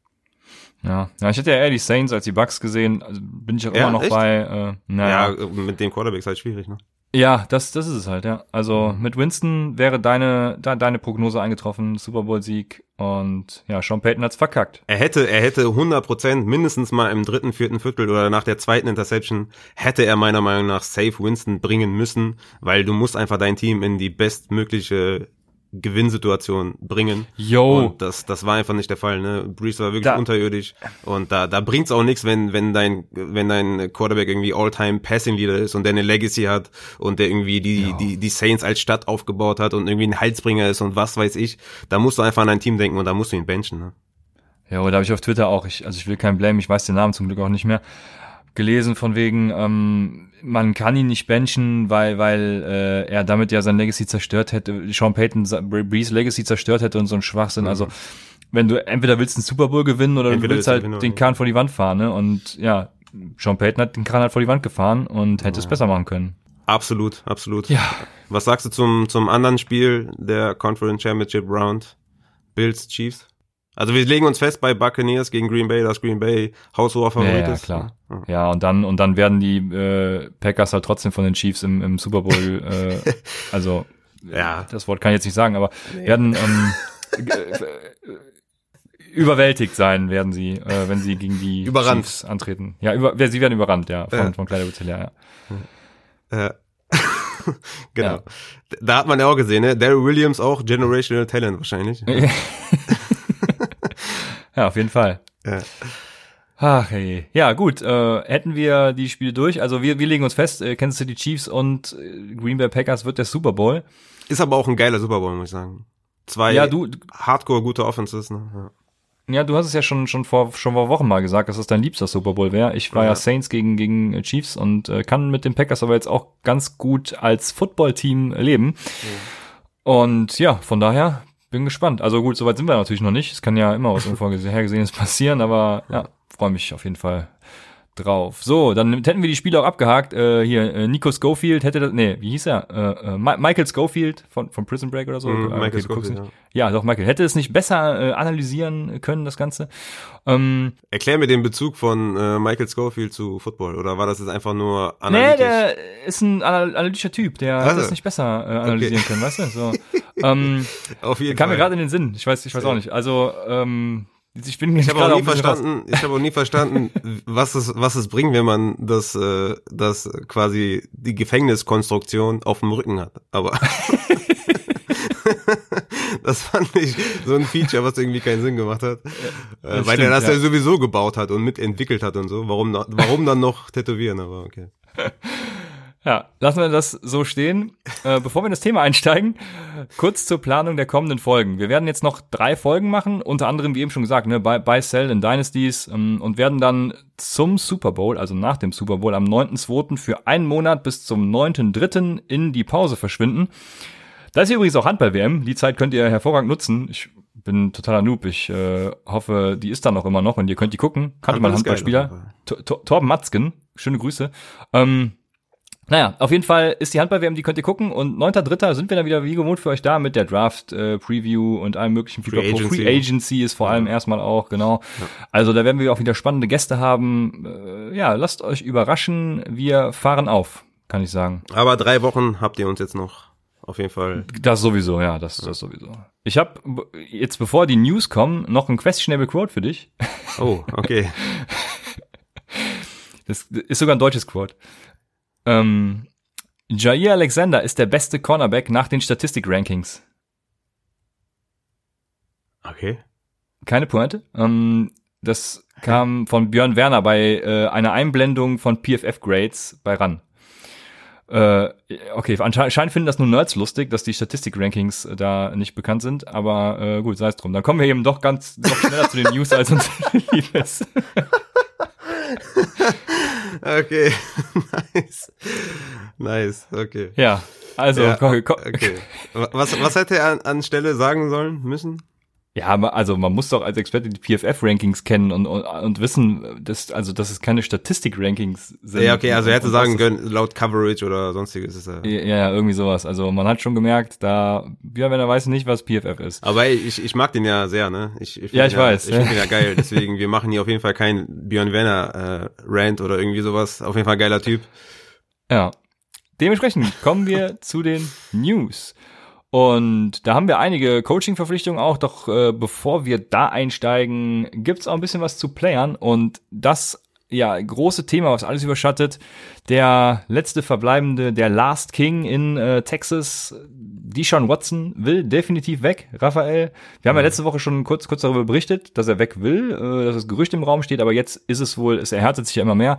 Ja, ja, ich hätte ja eher die Saints als die Bucks gesehen. Also bin ich auch ja, immer noch echt? bei. Äh, naja. Ja, mit den Quarterbacks halt schwierig, ne? Ja, das, das ist es halt, ja. Also mhm. mit Winston wäre deine, de, deine Prognose eingetroffen, Super Bowl-Sieg und ja, Sean Payton hat's verkackt. Er hätte, er hätte 100 Prozent mindestens mal im dritten, vierten Viertel oder nach der zweiten Interception hätte er meiner Meinung nach safe Winston bringen müssen, weil du musst einfach dein Team in die bestmögliche Gewinnsituation bringen. Yo. Und das, das war einfach nicht der Fall. Ne? Breeze war wirklich da. unterirdisch und da, da bringt's auch nichts, wenn, wenn dein, wenn dein Quarterback irgendwie All-Time Passing Leader ist und der eine Legacy hat und der irgendwie die, die, die Saints als Stadt aufgebaut hat und irgendwie ein Halsbringer ist und was weiß ich. Da musst du einfach an dein Team denken und da musst du ihn benchen. Ne? Ja, oder habe ich auf Twitter auch. Ich, also ich will keinen Blame, ich weiß den Namen zum Glück auch nicht mehr gelesen von wegen, ähm, man kann ihn nicht benchen, weil, weil äh, er damit ja sein Legacy zerstört hätte, Sean Payton Breeze Legacy zerstört hätte und so ein Schwachsinn. Mhm. Also wenn du entweder willst einen Super Bowl gewinnen oder entweder du willst halt gewinnen, den Kahn vor die Wand fahren, ne? Und ja, Sean Payton hat den Kahn halt vor die Wand gefahren und hätte ja. es besser machen können. Absolut, absolut. Ja. Was sagst du zum, zum anderen Spiel der Conference Championship Round? Bills Chiefs? Also wir legen uns fest bei Buccaneers gegen Green Bay, dass Green Bay haushoher Favorit ja, ist. Ja, klar. Ja. ja, und dann und dann werden die äh, Packers halt trotzdem von den Chiefs im, im Super Bowl, äh, also ja. das Wort kann ich jetzt nicht sagen, aber nee. werden ähm, äh, überwältigt sein, werden sie, äh, wenn sie gegen die überrannt. Chiefs antreten. Ja, über, sie werden überrannt, ja, von, ja. von Kleider ja. ja. genau. Ja. Da hat man ja auch gesehen, ne? Daryl Williams auch Generational Talent wahrscheinlich. ja, auf jeden Fall. Ja. Ach hey. Ja, gut. Äh, hätten wir die Spiele durch. Also wir, wir legen uns fest, äh, Kansas City Chiefs und äh, Green Bay Packers wird der Super Bowl. Ist aber auch ein geiler Super Bowl, muss ich sagen. Zwei ja, du, hardcore gute Offenses. Ne? Ja. Ja, du hast es ja schon schon vor schon vor Wochen mal gesagt, dass es dein liebster Super Bowl wäre. Ich war ja. ja. Saints gegen gegen Chiefs und äh, kann mit den Packers aber jetzt auch ganz gut als Football-Team leben. Ja. Und ja, von daher bin gespannt. Also gut, soweit sind wir natürlich noch nicht. Es kann ja immer was Unvorhergesehenes passieren, aber ja, freue mich auf jeden Fall drauf. So, dann hätten wir die Spiele auch abgehakt. Äh, hier, äh, Nico Schofield hätte das, nee, wie hieß er? Äh, äh, Michael Schofield von, von Prison Break oder so. Mm, Michael okay, Schofield, ja. ja. doch, Michael. Hätte es nicht besser äh, analysieren können, das Ganze? Ähm, Erklär mir den Bezug von äh, Michael Schofield zu Football, oder war das jetzt einfach nur analytisch? Nee, der ist ein analytischer Typ, der also. hat das nicht besser äh, analysieren okay. können, weißt du? So, ähm, Auf jeden kam Fall. mir gerade in den Sinn, ich weiß, ich weiß auch nicht. Also, ähm, ich bin ich habe auch nie verstanden, ich habe auch nie verstanden, was es was es bringt, wenn man das äh, das quasi die Gefängniskonstruktion auf dem Rücken hat. Aber das fand ich so ein Feature, was irgendwie keinen Sinn gemacht hat, ja, äh, weil er das ja. ja. sowieso gebaut hat und mitentwickelt hat und so. Warum warum dann noch tätowieren? Aber okay. Ja, lassen wir das so stehen. Äh, bevor wir in das Thema einsteigen, kurz zur Planung der kommenden Folgen. Wir werden jetzt noch drei Folgen machen, unter anderem, wie eben schon gesagt, ne, bei, bei Cell in Dynasties ähm, und werden dann zum Super Bowl, also nach dem Super Bowl am 9.2. für einen Monat bis zum 9.3. in die Pause verschwinden. Da ist übrigens auch Handball-WM. Die Zeit könnt ihr hervorragend nutzen. Ich bin totaler Noob. Ich äh, hoffe, die ist dann auch immer noch und ihr könnt die gucken. Kannte mal Handballspieler. Torben Matzken. Schöne Grüße. Ähm, naja, auf jeden Fall ist die Handball-WM, die könnt ihr gucken und 9.3. sind wir dann wieder wie gewohnt für euch da mit der Draft-Preview äh, und allem möglichen Free Agency. Free Agency ist vor allem ja. erstmal auch, genau. Ja. Also da werden wir auch wieder spannende Gäste haben. Äh, ja, lasst euch überraschen. Wir fahren auf, kann ich sagen. Aber drei Wochen habt ihr uns jetzt noch. Auf jeden Fall. Das sowieso, ja, das, das sowieso. Ich habe jetzt, bevor die News kommen, noch ein questionable Quote für dich. Oh, okay. das ist sogar ein deutsches Quote. Ähm, Jair Alexander ist der beste Cornerback nach den Statistik-Rankings. Okay. Keine Pointe. Ähm, das kam von Björn Werner bei äh, einer Einblendung von PFF Grades bei RAN. Äh, okay, anscheinend finden das nur Nerds lustig, dass die Statistik-Rankings äh, da nicht bekannt sind, aber äh, gut, sei es drum. Dann kommen wir eben doch ganz doch schneller zu den News als uns lieb ist. Okay, nice. Nice, okay. Ja, also, ja, komm. okay. Was, was hätte er an, an Stelle sagen sollen, müssen? Ja, also man muss doch als Experte die PFF-Rankings kennen und, und, und wissen, dass, also, dass es keine Statistik-Rankings sind. Ja, okay, also er hätte sagen können, laut Coverage oder sonstiges ist er. Ja, ja, irgendwie sowas. Also man hat schon gemerkt, da, ja, wenn er weiß nicht, was PFF ist. Aber ich, ich mag den ja sehr, ne? Ich, ich ja, ich ja, weiß. Ich finde den ja geil, deswegen, wir machen hier auf jeden Fall kein Björn Werner äh, Rant oder irgendwie sowas. Auf jeden Fall geiler Typ. Ja. Dementsprechend kommen wir zu den News. Und da haben wir einige Coaching-Verpflichtungen auch, doch äh, bevor wir da einsteigen, gibt's auch ein bisschen was zu Playern und das ja, große Thema, was alles überschattet. Der letzte verbleibende, der Last King in äh, Texas, Deshaun Watson, will definitiv weg, Raphael. Wir haben ja mhm. letzte Woche schon kurz, kurz darüber berichtet, dass er weg will, äh, dass das Gerücht im Raum steht, aber jetzt ist es wohl, es erhärtet sich ja immer mehr.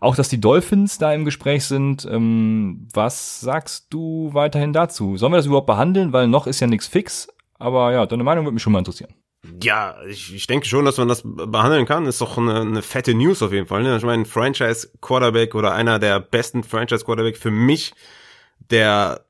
Auch, dass die Dolphins da im Gespräch sind. Ähm, was sagst du weiterhin dazu? Sollen wir das überhaupt behandeln? Weil noch ist ja nichts fix. Aber ja, deine Meinung würde mich schon mal interessieren. Ja, ich, ich denke schon, dass man das behandeln kann. Ist doch eine, eine fette News auf jeden Fall. Ne? Ich meine, Franchise Quarterback oder einer der besten Franchise Quarterback für mich, der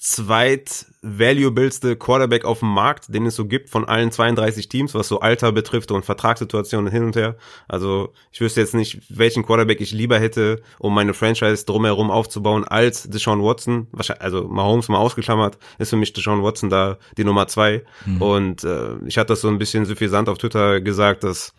zweit-valuableste Quarterback auf dem Markt, den es so gibt von allen 32 Teams, was so Alter betrifft und Vertragssituationen hin und her. Also ich wüsste jetzt nicht, welchen Quarterback ich lieber hätte, um meine Franchise drumherum aufzubauen, als Deshaun Watson. Also Mahomes mal ausgeklammert, ist für mich Deshaun Watson da die Nummer zwei. Mhm. Und äh, ich hatte das so ein bisschen suffisant auf Twitter gesagt, dass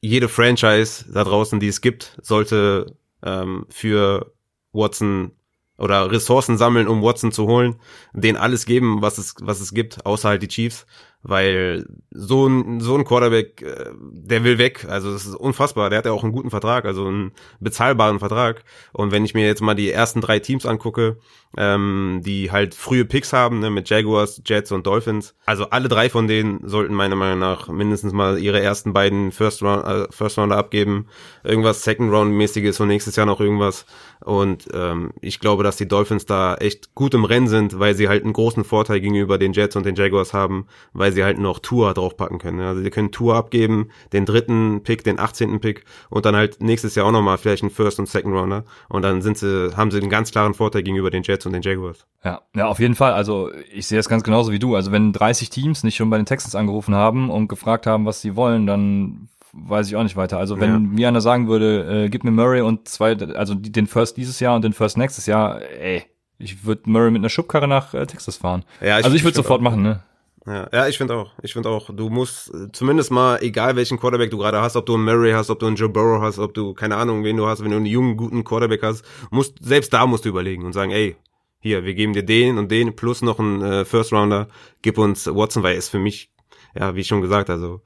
jede Franchise da draußen, die es gibt, sollte ähm, für Watson oder Ressourcen sammeln, um Watson zu holen, denen alles geben, was es, was es gibt, außer halt die Chiefs weil so ein, so ein Quarterback, äh, der will weg. Also das ist unfassbar. Der hat ja auch einen guten Vertrag, also einen bezahlbaren Vertrag. Und wenn ich mir jetzt mal die ersten drei Teams angucke, ähm, die halt frühe Picks haben, ne, mit Jaguars, Jets und Dolphins, also alle drei von denen sollten meiner Meinung nach mindestens mal ihre ersten beiden First, Round, äh, First Rounder abgeben. Irgendwas Second Round mäßiges und nächstes Jahr noch irgendwas. Und ähm, ich glaube, dass die Dolphins da echt gut im Rennen sind, weil sie halt einen großen Vorteil gegenüber den Jets und den Jaguars haben, weil sie halt noch Tour draufpacken können. Also sie können Tour abgeben, den dritten Pick, den 18. Pick und dann halt nächstes Jahr auch nochmal vielleicht einen First und Second Rounder. Und dann sind sie, haben sie einen ganz klaren Vorteil gegenüber den Jets und den Jaguars. Ja, ja, auf jeden Fall. Also ich sehe es ganz genauso wie du. Also wenn 30 Teams nicht schon bei den Texans angerufen haben und gefragt haben, was sie wollen, dann weiß ich auch nicht weiter. Also wenn ja. mir einer sagen würde, äh, gib mir Murray und zwei, also den First dieses Jahr und den First nächstes Jahr, ey, ich würde Murray mit einer Schubkarre nach äh, Texas fahren. Ja, ich, also ich würde sofort machen, ne? Ja, ja ich finde auch. Ich finde auch, du musst äh, zumindest mal, egal welchen Quarterback du gerade hast, ob du einen Murray hast, ob du einen Joe Burrow hast, ob du, keine Ahnung, wen du hast, wenn du einen jungen, guten Quarterback hast, musst, selbst da musst du überlegen und sagen, ey, hier, wir geben dir den und den plus noch einen äh, First Rounder, gib uns Watson, weil er ist für mich, ja, wie schon gesagt, also,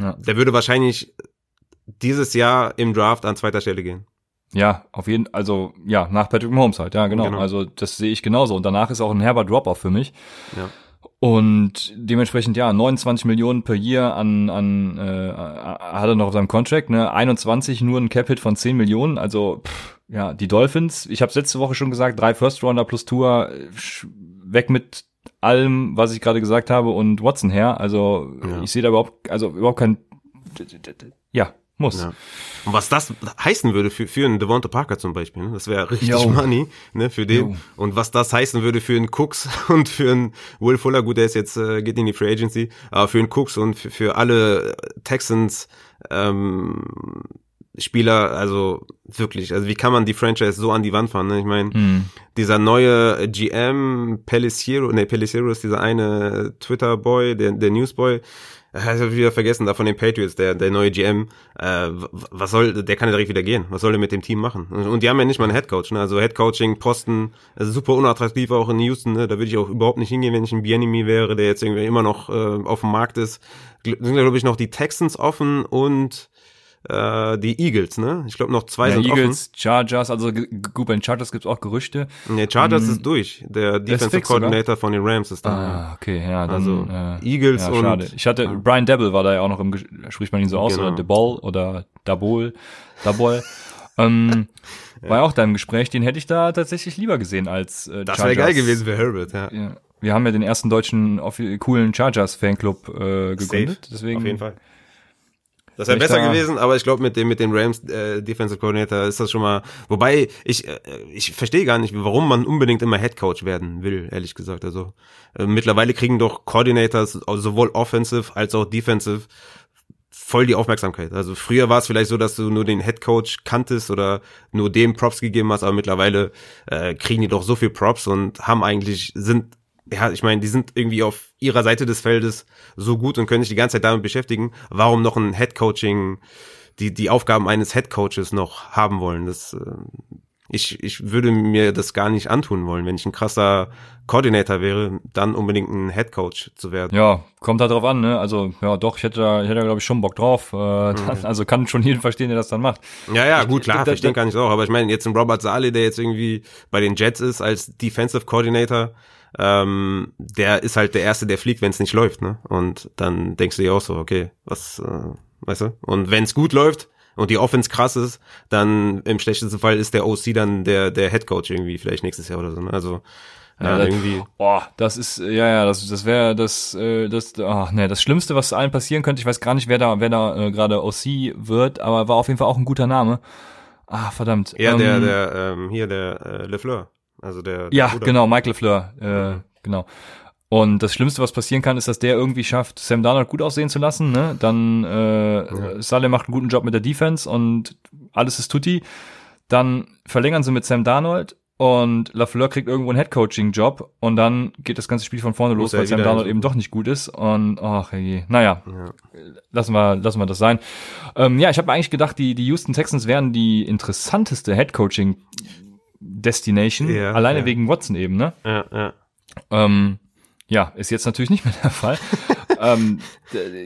ja. der würde wahrscheinlich dieses Jahr im Draft an zweiter Stelle gehen. Ja, auf jeden, also ja, nach Patrick Mahomes halt, ja genau. genau. Also das sehe ich genauso. Und danach ist auch ein herber Drop-off für mich. Ja. Und dementsprechend, ja, 29 Millionen per Year an, an äh, hat er noch auf seinem Contract, ne? 21 nur ein Cap-Hit von 10 Millionen, also pff, ja, die Dolphins, ich habe letzte Woche schon gesagt, drei First Rounder plus Tour, weg mit allem, was ich gerade gesagt habe und Watson her. Also ja. ich sehe da überhaupt, also überhaupt kein, ja, muss. Ja. Und was das heißen würde für, für einen Devonta Parker zum Beispiel, ne? das wäre richtig Yo. Money ne, für den. Yo. Und was das heißen würde für einen Cooks und für einen Will Fuller, gut, der ist jetzt, äh, geht in die Free Agency, aber für einen Cooks und für, für alle Texans ähm, Spieler, also wirklich, also wie kann man die Franchise so an die Wand fahren? Ne? Ich meine, mm. dieser neue GM Peliciero, ne, Peliciero ist dieser eine Twitter-Boy, der, der Newsboy, habe wieder vergessen, da von den Patriots, der, der neue GM, äh, was soll, der kann ja direkt wieder gehen. Was soll der mit dem Team machen? Und die haben ja nicht mal einen Headcoach, ne? Also Headcoaching, Posten, also super unattraktiv auch in Houston, ne? Da würde ich auch überhaupt nicht hingehen, wenn ich ein Bienemy wäre, der jetzt irgendwie immer noch äh, auf dem Markt ist. Sind, glaube ich, noch die Texans offen und äh, die Eagles, ne? Ich glaube noch zwei ja, sind Eagles, offen. Chargers, also gut, bei den Chargers gibt's auch Gerüchte. Nee, Chargers um, ist durch. Der Defensive Coordinator von den Rams ist da. Ah, okay, ja, dann, also äh, Eagles ja, und schade. Ich hatte ja. Brian Devil war da ja auch noch im spricht man ihn so aus genau. oder DeBall oder Dabol, Dabol. ähm, war ja auch da im Gespräch, den hätte ich da tatsächlich lieber gesehen als äh, Das wäre geil gewesen für Herbert, ja. ja. Wir haben ja den ersten deutschen coolen Chargers Fanclub äh, gegründet, Safe. deswegen auf jeden Fall. Das wäre besser da gewesen, aber ich glaube mit dem mit dem Rams äh, Defensive Coordinator ist das schon mal. Wobei ich äh, ich verstehe gar nicht, warum man unbedingt immer Head Coach werden will, ehrlich gesagt. Also äh, mittlerweile kriegen doch Coordinators sowohl offensive als auch defensive voll die Aufmerksamkeit. Also früher war es vielleicht so, dass du nur den Head Coach kanntest oder nur dem Props gegeben hast, aber mittlerweile äh, kriegen die doch so viel Props und haben eigentlich sind ja, ich meine, die sind irgendwie auf ihrer Seite des Feldes so gut und können sich die ganze Zeit damit beschäftigen. Warum noch ein Head Coaching, die, die Aufgaben eines Head Coaches noch haben wollen? Das, äh, ich, ich würde mir das gar nicht antun wollen. Wenn ich ein krasser Coordinator wäre, dann unbedingt ein Head Coach zu werden. Ja, kommt halt drauf an, ne? Also, ja, doch, ich hätte da, ich hätte da, glaube ich, schon Bock drauf. Äh, mhm. Also kann schon jeden verstehen, der das dann macht. Ja, ja, gut, klar, ich, verstehen kann ich auch. Aber ich meine, jetzt ein Robert Saleh, der jetzt irgendwie bei den Jets ist als Defensive Coordinator, ähm, der ist halt der Erste, der fliegt, wenn es nicht läuft, ne? Und dann denkst du dir auch so, okay, was, äh, weißt du? Und wenn es gut läuft und die Offense krass ist, dann im schlechtesten Fall ist der OC dann der, der Head Coach irgendwie vielleicht nächstes Jahr oder so, ne? Also, ja, ja, irgendwie. Boah, das ist, ja, ja, das, das wäre das, äh, das, ach, ne, das Schlimmste, was allen passieren könnte. Ich weiß gar nicht, wer da, wer da äh, gerade OC wird, aber war auf jeden Fall auch ein guter Name. Ah, verdammt. Ja, ähm, der, der, ähm, hier, der äh, LeFleur. Also der, der Ja, Bruder. genau, Michael Fleur, äh, mhm. genau. Und das Schlimmste, was passieren kann, ist, dass der irgendwie schafft, Sam Darnold gut aussehen zu lassen. Ne? Dann äh, ja. Saleh macht einen guten Job mit der Defense und alles ist tutti. Dann verlängern sie mit Sam Darnold und LaFleur kriegt irgendwo einen Headcoaching-Job und dann geht das ganze Spiel von vorne los, weil Sam Darnold eben doch nicht gut ist. Und ach je, naja, ja. lassen wir, lassen wir das sein. Ähm, ja, ich habe eigentlich gedacht, die, die Houston Texans wären die interessanteste Headcoaching Destination, ja, alleine ja. wegen Watson eben, ne? Ja, ja. Ähm, ja, ist jetzt natürlich nicht mehr der Fall. ähm,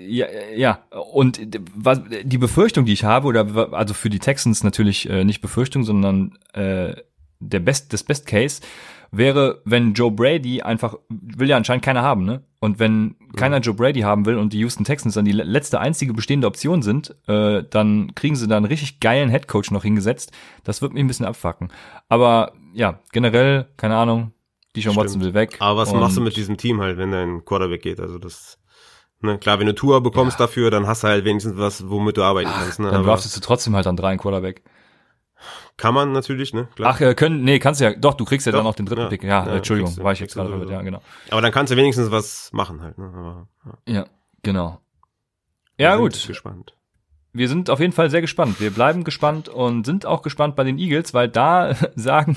ja, ja, und was, die Befürchtung, die ich habe, oder also für die Texans natürlich äh, nicht Befürchtung, sondern äh, der Best, das Best Case wäre, wenn Joe Brady einfach, will ja anscheinend keiner haben, ne? Und wenn keiner Joe Brady haben will und die Houston Texans dann die letzte einzige bestehende Option sind, äh, dann kriegen sie da einen richtig geilen Headcoach noch hingesetzt. Das wird mich ein bisschen abfacken. Aber ja, generell, keine Ahnung, die John Watson will weg. Aber was machst du mit diesem Team halt, wenn dein Quarterback geht? Also das, ne, klar, wenn du Tour bekommst ja. dafür, dann hast du halt wenigstens was, womit du arbeiten Ach, kannst. Ne? Dann draftest du trotzdem halt an drei Quarterback. Kann man natürlich, ne? Klar. Ach, äh, können, nee, kannst du ja, doch, du kriegst ja doch. dann auch den dritten ja, Pick. Ja, ja Entschuldigung, war ich jetzt gerade damit, ja, genau. Aber dann kannst du wenigstens was machen halt, ne? Aber, ja. ja, genau. Ja, Wir gut. Gespannt. Wir sind auf jeden Fall sehr gespannt. Wir bleiben gespannt und sind auch gespannt bei den Eagles, weil da sagen,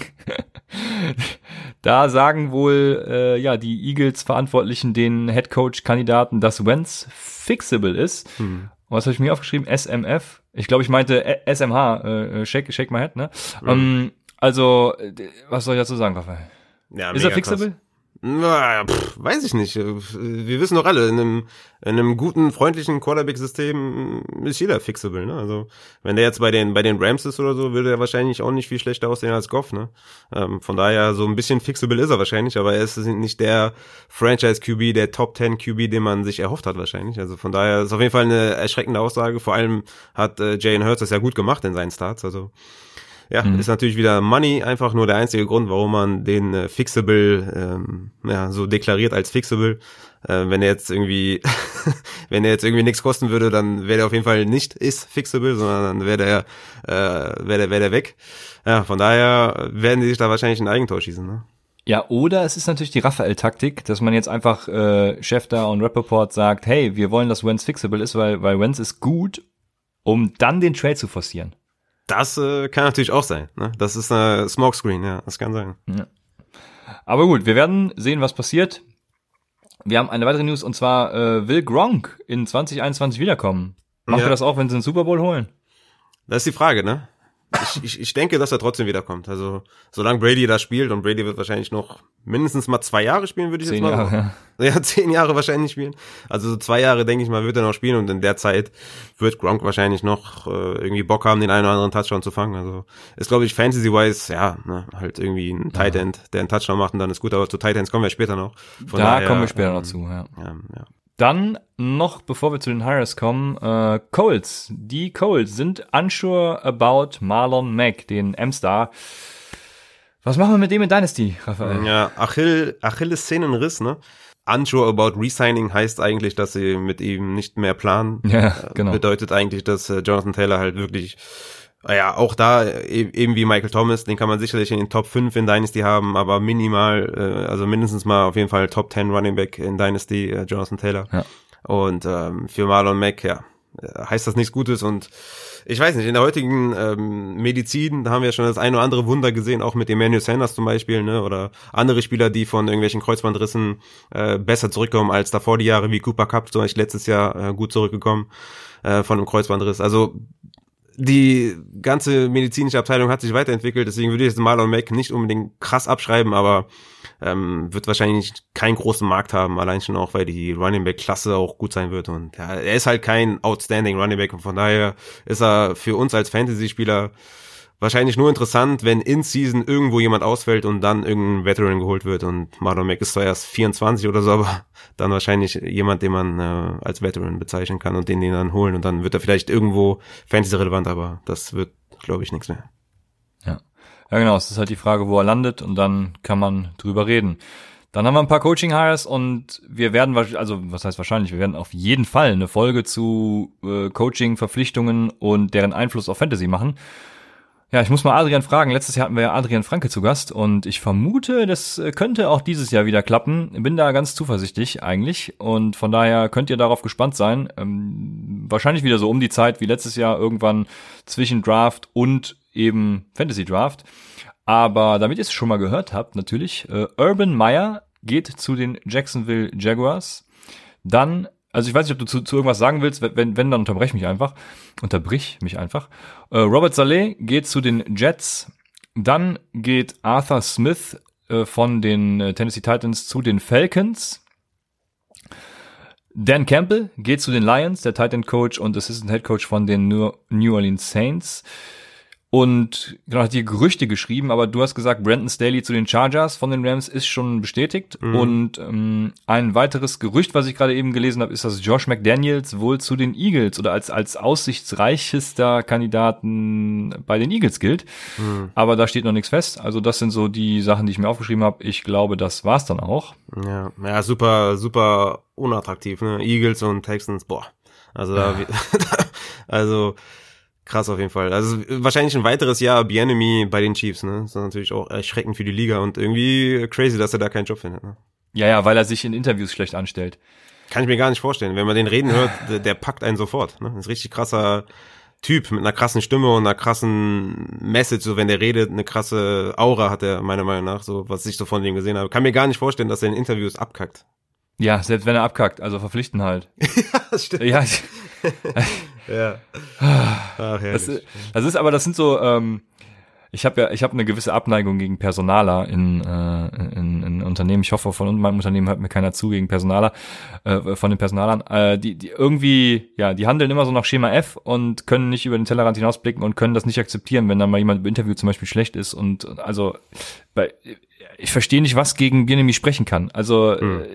da sagen wohl äh, ja die Eagles Verantwortlichen den Head Coach Kandidaten, dass Wentz fixable ist. Hm. Was habe ich mir aufgeschrieben? SMF, ich glaube, ich meinte SMH, äh, Shake, Shake My Head, ne? Mhm. Um, also, was soll ich dazu sagen, Raphael? Ja, ist er fixable? Krass. Pff, weiß ich nicht. Wir wissen doch alle, in einem, in einem guten, freundlichen Quarterback-System ist jeder fixable, ne? Also, wenn der jetzt bei den, bei den Rams ist oder so, würde er wahrscheinlich auch nicht viel schlechter aussehen als Goff, ne? Ähm, von daher, so ein bisschen fixable ist er wahrscheinlich, aber er ist nicht der Franchise-QB, der Top 10 QB, den man sich erhofft hat wahrscheinlich. Also von daher ist auf jeden Fall eine erschreckende Aussage. Vor allem hat äh, Jane Hurts das ja gut gemacht in seinen Starts, also ja, mhm. ist natürlich wieder Money einfach nur der einzige Grund, warum man den äh, Fixable ähm, ja, so deklariert als Fixable. Äh, wenn er jetzt irgendwie, wenn er jetzt irgendwie nichts kosten würde, dann wäre er auf jeden Fall nicht ist Fixable, sondern dann wäre der, äh, wäre der, wäre der weg. Ja, von daher werden die sich da wahrscheinlich ein Eigentor schießen. Ne? Ja, oder es ist natürlich die Raphael-Taktik, dass man jetzt einfach äh, Chef da und Rappaport sagt, hey, wir wollen, dass Wenz fixable ist, weil, weil Wenz ist gut, um dann den Trade zu forcieren. Das äh, kann natürlich auch sein. Ne? Das ist eine Smokescreen, ja, das kann sein. Ja. Aber gut, wir werden sehen, was passiert. Wir haben eine weitere News und zwar äh, will Gronk in 2021 wiederkommen. Macht ja. er das auch, wenn sie den Super Bowl holen? Das ist die Frage, ne? Ich, ich, ich denke, dass er trotzdem wiederkommt. Also, solange Brady da spielt und Brady wird wahrscheinlich noch mindestens mal zwei Jahre spielen, würde ich zehn jetzt mal Jahre, sagen. Ja. ja, zehn Jahre wahrscheinlich spielen. Also so zwei Jahre, denke ich mal, wird er noch spielen und in der Zeit wird Gronk wahrscheinlich noch äh, irgendwie Bock haben, den einen oder anderen Touchdown zu fangen. Also ist, glaube ich, Fantasy-wise, ja, ne, halt irgendwie ein Tight End, der einen Touchdown macht und dann ist gut, aber zu Tight Ends kommen wir später noch. Von da daher, kommen wir später ähm, noch zu, ja. ja, ja. Dann noch, bevor wir zu den Hires kommen, äh, Colts. Die Colts sind unsure about Marlon Mack, den M-Star. Was machen wir mit dem in Dynasty, Raphael? Ja, Achill, Achilles Szenenriss, ne? Unsure about Resigning heißt eigentlich, dass sie mit ihm nicht mehr planen. Ja, äh, genau. Bedeutet eigentlich, dass äh, Jonathan Taylor halt wirklich ja, auch da e-, eben wie Michael Thomas, den kann man sicherlich in den Top 5 in Dynasty haben, aber minimal, äh, also mindestens mal auf jeden Fall Top 10 Running Back in Dynasty, äh, Jonathan Taylor. Ja. Und ähm, für Marlon Mack, ja, heißt das nichts Gutes und ich weiß nicht, in der heutigen ähm, Medizin, da haben wir schon das ein oder andere Wunder gesehen, auch mit Emmanuel Sanders zum Beispiel, ne, oder andere Spieler, die von irgendwelchen Kreuzbandrissen äh, besser zurückkommen als davor die Jahre, wie Cooper Cup zum Beispiel letztes Jahr äh, gut zurückgekommen äh, von einem Kreuzbandriss. Also die ganze medizinische Abteilung hat sich weiterentwickelt, deswegen würde ich jetzt Marlon Mack nicht unbedingt krass abschreiben, aber ähm, wird wahrscheinlich keinen großen Markt haben, allein schon auch, weil die Running Back Klasse auch gut sein wird und ja, er ist halt kein outstanding Running Back und von daher ist er für uns als Fantasy Spieler wahrscheinlich nur interessant, wenn in Season irgendwo jemand ausfällt und dann irgendein Veteran geholt wird und Marlon Mack ist zwar erst 24 oder so, aber dann wahrscheinlich jemand, den man äh, als Veteran bezeichnen kann und den den dann holen und dann wird er vielleicht irgendwo Fantasy relevant, aber das wird, glaube ich, nichts mehr. Ja. Ja, genau, es ist halt die Frage, wo er landet und dann kann man drüber reden. Dann haben wir ein paar Coaching Hires und wir werden, also was heißt wahrscheinlich, wir werden auf jeden Fall eine Folge zu äh, Coaching, Verpflichtungen und deren Einfluss auf Fantasy machen. Ja, ich muss mal Adrian fragen. Letztes Jahr hatten wir ja Adrian Franke zu Gast und ich vermute, das äh, könnte auch dieses Jahr wieder klappen. Bin da ganz zuversichtlich eigentlich und von daher könnt ihr darauf gespannt sein. Ähm, wahrscheinlich wieder so um die Zeit wie letztes Jahr irgendwann zwischen Draft und eben Fantasy Draft. Aber damit ihr es schon mal gehört habt, natürlich, äh, Urban Meyer geht zu den Jacksonville Jaguars. Dann also ich weiß nicht, ob du zu, zu irgendwas sagen willst. Wenn, wenn, dann unterbrech mich einfach. Unterbrich mich einfach. Äh, Robert Saleh geht zu den Jets. Dann geht Arthur Smith äh, von den äh, Tennessee Titans zu den Falcons. Dan Campbell geht zu den Lions, der Titan Coach und Assistant Head Coach von den New Orleans Saints. Und genau, hat die Gerüchte geschrieben, aber du hast gesagt, Brandon Staley zu den Chargers von den Rams ist schon bestätigt. Mhm. Und ähm, ein weiteres Gerücht, was ich gerade eben gelesen habe, ist, dass Josh McDaniels wohl zu den Eagles oder als, als aussichtsreichester Kandidaten bei den Eagles gilt. Mhm. Aber da steht noch nichts fest. Also das sind so die Sachen, die ich mir aufgeschrieben habe. Ich glaube, das war's dann auch. Ja, ja super, super unattraktiv, ne? Eagles und Texans, boah. Also da, also Krass auf jeden Fall. Also wahrscheinlich ein weiteres Jahr Bienemy bei den Chiefs, ne? Das ist natürlich auch erschreckend für die Liga und irgendwie crazy, dass er da keinen Job findet. Ne? Ja, ja, weil er sich in Interviews schlecht anstellt. Kann ich mir gar nicht vorstellen. Wenn man den reden hört, der, der packt einen sofort. Ne? Das ist ein richtig krasser Typ mit einer krassen Stimme und einer krassen Message, so wenn der redet, eine krasse Aura hat er meiner Meinung nach, so was ich so von dem gesehen habe. Kann mir gar nicht vorstellen, dass er in Interviews abkackt. Ja, selbst wenn er abkackt, also verpflichten halt. ja, stimmt. Ja, ja. Ach, das, das ist aber, das sind so, ähm, ich habe ja, ich habe eine gewisse Abneigung gegen Personaler in, äh, in, in Unternehmen. Ich hoffe, von meinem Unternehmen hört mir keiner zu gegen Personaler, äh, von den Personalern. Äh, die, die irgendwie, ja, die handeln immer so nach Schema F und können nicht über den Tellerrand hinausblicken und können das nicht akzeptieren, wenn dann mal jemand im Interview zum Beispiel schlecht ist. Und also bei, ich verstehe nicht, was gegen Bienemi sprechen kann. Also mhm.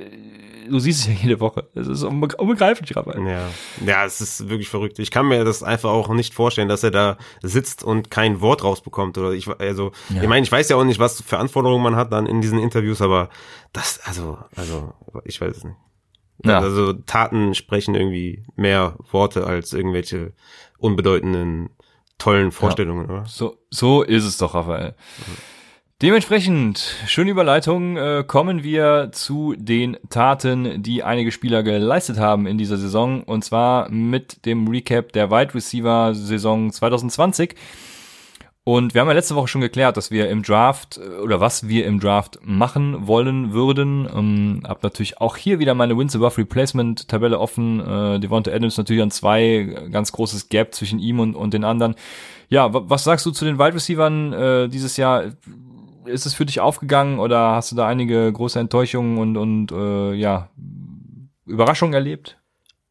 Du siehst es ja jede Woche. Es ist unbegreiflich, Raphael. Ja. ja, es ist wirklich verrückt. Ich kann mir das einfach auch nicht vorstellen, dass er da sitzt und kein Wort rausbekommt. Oder ich, also, ja. ich meine, ich weiß ja auch nicht, was für Anforderungen man hat dann in diesen Interviews, aber das, also, also, ich weiß es nicht. Ja. Also Taten sprechen irgendwie mehr Worte als irgendwelche unbedeutenden tollen Vorstellungen, ja. oder? So, so ist es doch, Raphael. Mhm. Dementsprechend, schöne Überleitung, äh, kommen wir zu den Taten, die einige Spieler geleistet haben in dieser Saison. Und zwar mit dem Recap der Wide Receiver Saison 2020. Und wir haben ja letzte Woche schon geklärt, dass wir im Draft äh, oder was wir im Draft machen wollen würden. Ähm, hab natürlich auch hier wieder meine Wins above Replacement Tabelle offen. Äh, Devonta Adams natürlich an zwei, ganz großes Gap zwischen ihm und, und den anderen. Ja, was sagst du zu den Wide Receivern äh, dieses Jahr? Ist es für dich aufgegangen oder hast du da einige große Enttäuschungen und, und äh, ja, Überraschungen erlebt?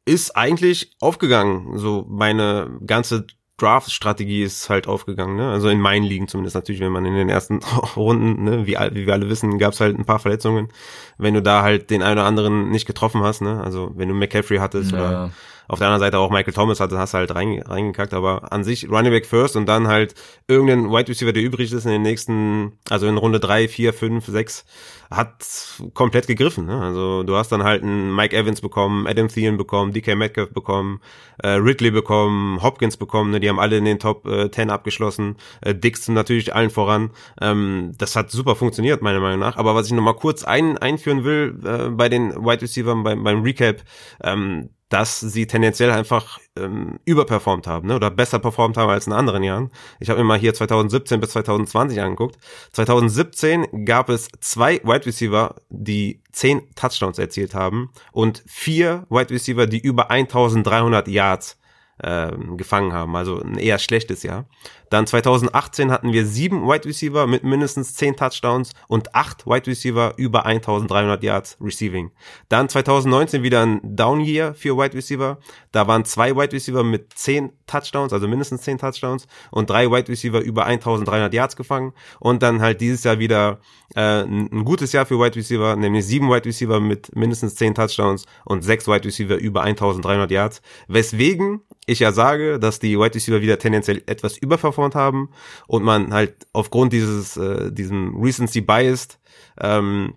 Ist eigentlich aufgegangen. So meine ganze Draft-Strategie ist halt aufgegangen, ne? Also in meinen Ligen zumindest natürlich, wenn man in den ersten Runden, ne, wie, wie wir alle wissen, gab es halt ein paar Verletzungen. Wenn du da halt den einen oder anderen nicht getroffen hast, ne? Also wenn du McCaffrey hattest ja. oder auf der anderen Seite auch Michael Thomas hatte, hast halt rein, reingekackt, aber an sich Running Back first und dann halt irgendein Wide Receiver, der übrig ist in den nächsten, also in Runde drei, vier, fünf, sechs, hat komplett gegriffen. Ne? Also du hast dann halt einen Mike Evans bekommen, Adam Thielen bekommen, DK Metcalf bekommen, äh, Ridley bekommen, Hopkins bekommen, ne? die haben alle in den Top äh, 10 abgeschlossen, äh, Dixon natürlich allen voran. Ähm, das hat super funktioniert, meiner Meinung nach. Aber was ich nochmal kurz ein, einführen will äh, bei den Wide Receivers beim, beim Recap, ähm, dass sie tendenziell einfach ähm, überperformt haben ne, oder besser performt haben als in anderen Jahren. Ich habe mir mal hier 2017 bis 2020 angeguckt. 2017 gab es zwei Wide Receiver, die zehn Touchdowns erzielt haben und vier Wide Receiver, die über 1300 Yards äh, gefangen haben. Also ein eher schlechtes Jahr. Dann 2018 hatten wir sieben Wide Receiver mit mindestens zehn Touchdowns und acht Wide Receiver über 1300 Yards Receiving. Dann 2019 wieder ein Down Year für Wide Receiver. Da waren zwei Wide Receiver mit zehn Touchdowns, also mindestens zehn Touchdowns und drei Wide Receiver über 1300 Yards gefangen. Und dann halt dieses Jahr wieder äh, ein gutes Jahr für Wide Receiver, nämlich sieben Wide Receiver mit mindestens zehn Touchdowns und sechs Wide Receiver über 1300 Yards. Weswegen ich ja sage, dass die Wide Receiver wieder tendenziell etwas überperformt haben und man halt aufgrund dieses äh, diesem Recency Biased ähm,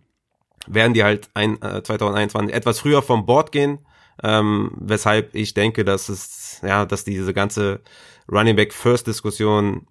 werden die halt ein, äh, 2021 etwas früher vom Board gehen, ähm, weshalb ich denke, dass es ja, dass diese ganze Running Back First Diskussion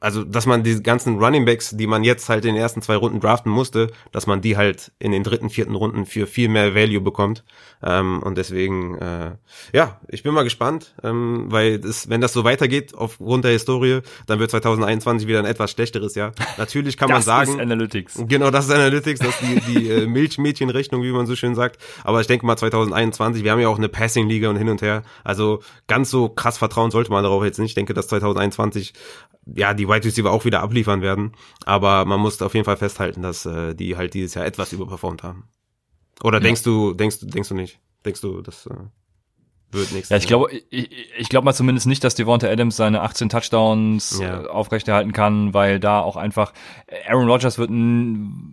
also dass man die ganzen Running Backs, die man jetzt halt in den ersten zwei Runden draften musste, dass man die halt in den dritten, vierten Runden für viel mehr Value bekommt. Ähm, und deswegen, äh, ja, ich bin mal gespannt, ähm, weil das, wenn das so weitergeht aufgrund der Historie, dann wird 2021 wieder ein etwas schlechteres Jahr. Natürlich kann man sagen. Das ist Analytics. Genau, das ist Analytics, das ist die, die äh, Milchmädchenrechnung, wie man so schön sagt. Aber ich denke mal 2021, wir haben ja auch eine Passing-Liga und hin und her. Also ganz so krass vertrauen sollte man darauf jetzt nicht. Ich denke, dass 2021 ja, die Wide Receiver auch wieder abliefern werden. Aber man muss auf jeden Fall festhalten, dass äh, die halt dieses Jahr etwas überperformt haben. Oder ja. denkst du, denkst du, denkst du nicht? Denkst du, das äh, wird nichts? Ja, ich glaube, ich, ich glaube mal zumindest nicht, dass Devonta Adams seine 18 Touchdowns ja. äh, aufrechterhalten kann, weil da auch einfach Aaron Rodgers wird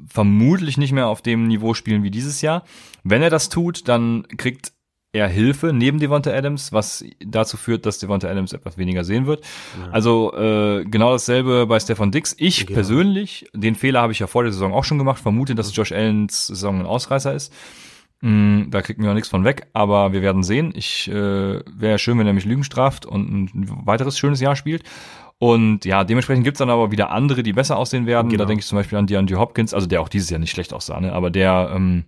vermutlich nicht mehr auf dem Niveau spielen wie dieses Jahr. Wenn er das tut, dann kriegt eher Hilfe neben Devonta Adams, was dazu führt, dass Devonta Adams etwas weniger sehen wird. Ja. Also äh, genau dasselbe bei Stefan Dix. Ich genau. persönlich, den Fehler habe ich ja vor der Saison auch schon gemacht, vermute, dass Josh Allens Saison ein Ausreißer ist. Mm, da kriegen wir nichts von weg, aber wir werden sehen. Ich äh, wäre schön, wenn er mich Lügen straft und ein weiteres schönes Jahr spielt. Und ja, dementsprechend gibt's dann aber wieder andere, die besser aussehen werden. Genau. Da denke ich zum Beispiel an DeAndre Hopkins, also der auch dieses Jahr nicht schlecht aussah, ne? aber der ähm,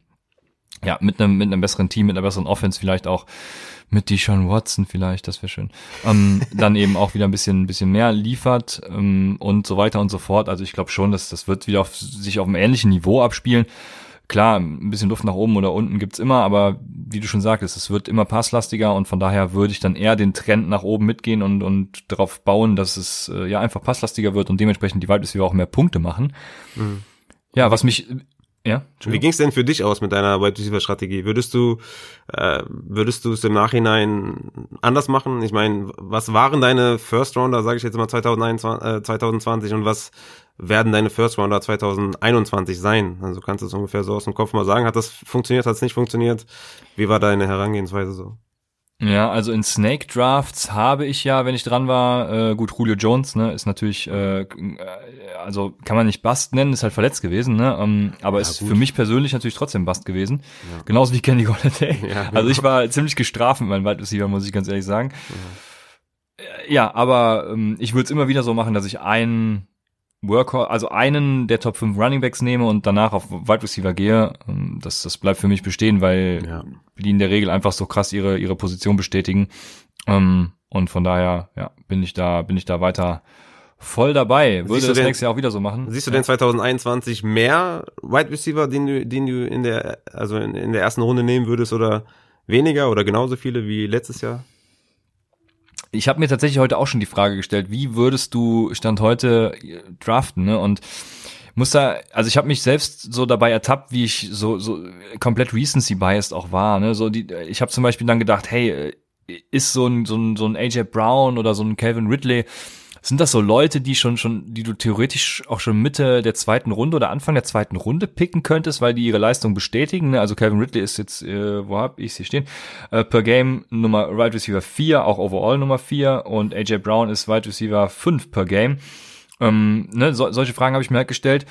ja, mit einem, mit einem besseren Team, mit einer besseren Offense vielleicht auch, mit Deshaun Watson vielleicht, das wäre schön, ähm, dann eben auch wieder ein bisschen, bisschen mehr liefert ähm, und so weiter und so fort. Also ich glaube schon, dass das wird wieder auf, sich auf einem ähnlichen Niveau abspielen. Klar, ein bisschen Luft nach oben oder unten gibt's immer, aber wie du schon sagtest, es wird immer passlastiger und von daher würde ich dann eher den Trend nach oben mitgehen und, und darauf bauen, dass es äh, ja einfach passlastiger wird und dementsprechend die Wide Receiver auch mehr Punkte machen. Mhm. Ja, was mich Ja. Wie ging es denn für dich aus mit deiner Wide Receiver Strategie? Würdest du äh, würdest du es im Nachhinein anders machen? Ich meine, was waren deine First Rounder, sage ich jetzt mal 2021, äh, 2020 und was werden deine First Rounder 2021 sein? Also kannst du es ungefähr so aus dem Kopf mal sagen, hat das funktioniert, hat es nicht funktioniert? Wie war deine Herangehensweise so? Ja, also in Snake Drafts habe ich ja, wenn ich dran war, äh, gut, Julio Jones, ne, ist natürlich, äh, also kann man nicht Bust nennen, ist halt verletzt gewesen, ne, ähm, aber ja, ist gut. für mich persönlich natürlich trotzdem Bust gewesen. Ja. Genauso wie Kenny Golladay. Ja, genau. Also ich war ziemlich gestraft mit meinem Wide Receiver, muss ich ganz ehrlich sagen. Ja, ja aber ähm, ich würde es immer wieder so machen, dass ich einen Workhorse, also einen der Top 5 Running Backs nehme und danach auf Wide Receiver gehe, ähm, das, das bleibt für mich bestehen, weil ja. die in der Regel einfach so krass ihre, ihre Position bestätigen. Ähm, und von daher, ja, bin ich da, bin ich da weiter voll dabei. Würde das denn, nächstes Jahr auch wieder so machen. Siehst du denn 2021 mehr Wide Receiver, den du, den du in der, also in, in der ersten Runde nehmen würdest oder weniger oder genauso viele wie letztes Jahr? Ich habe mir tatsächlich heute auch schon die Frage gestellt, wie würdest du Stand heute äh, draften, ne? Und muss da, also ich habe mich selbst so dabei ertappt, wie ich so so komplett Recency biased auch war, ne? So die, ich habe zum Beispiel dann gedacht, hey, äh, ist so ein so ein so ein AJ Brown oder so ein Calvin Ridley sind das so Leute, die schon, schon, die du theoretisch auch schon Mitte der zweiten Runde oder Anfang der zweiten Runde picken könntest, weil die ihre Leistung bestätigen? Ne? Also Calvin Ridley ist jetzt, äh, wo hab ich sie stehen? Äh, per Game Nummer Wide Receiver 4, auch Overall Nummer 4 und AJ Brown ist Wide Receiver 5 per Game. Ähm, ne? so, solche Fragen habe ich mir halt gestellt.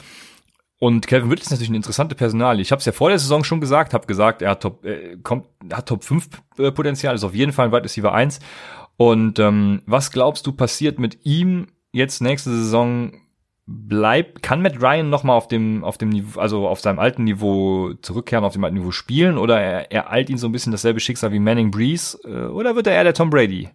Und Calvin Ridley ist natürlich eine interessante Personalie. Ich habe es ja vor der Saison schon gesagt, habe gesagt, er hat Top, äh, kommt, hat Top 5 äh, Potenzial, ist auf jeden Fall ein Wide Receiver 1. Und ähm, was glaubst du passiert mit ihm jetzt nächste Saison? Bleibt, kann Matt Ryan nochmal auf dem, auf dem Niveau, also auf seinem alten Niveau zurückkehren, auf dem alten Niveau spielen, oder er, er eilt ihn so ein bisschen dasselbe Schicksal wie Manning Breeze, äh, oder wird er eher der Tom Brady?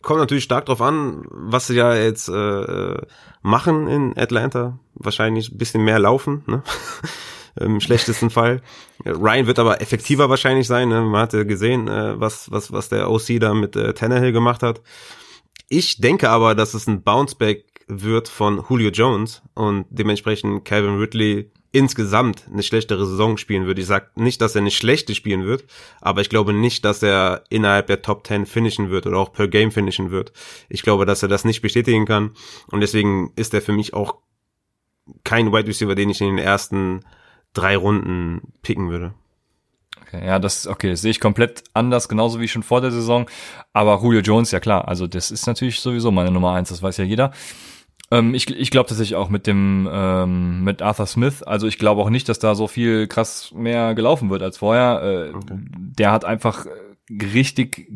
Kommt natürlich stark drauf an, was sie ja jetzt äh, machen in Atlanta. Wahrscheinlich ein bisschen mehr laufen, ne? im schlechtesten Fall. Ryan wird aber effektiver wahrscheinlich sein. Ne? Man hatte gesehen, äh, was, was, was der OC da mit äh, Tannehill gemacht hat. Ich denke aber, dass es ein Bounceback wird von Julio Jones und dementsprechend Calvin Ridley insgesamt eine schlechtere Saison spielen wird. Ich sag nicht, dass er eine schlechte spielen wird, aber ich glaube nicht, dass er innerhalb der Top 10 finishen wird oder auch per Game finishen wird. Ich glaube, dass er das nicht bestätigen kann und deswegen ist er für mich auch kein Wide Receiver, den ich in den ersten drei Runden picken würde. Okay, ja, das okay, das sehe ich komplett anders, genauso wie schon vor der Saison. Aber Julio Jones, ja klar, also das ist natürlich sowieso meine Nummer eins, das weiß ja jeder. Ähm, ich ich glaube tatsächlich auch mit dem ähm, mit Arthur Smith. Also ich glaube auch nicht, dass da so viel krass mehr gelaufen wird als vorher. Äh, okay. Der hat einfach richtig,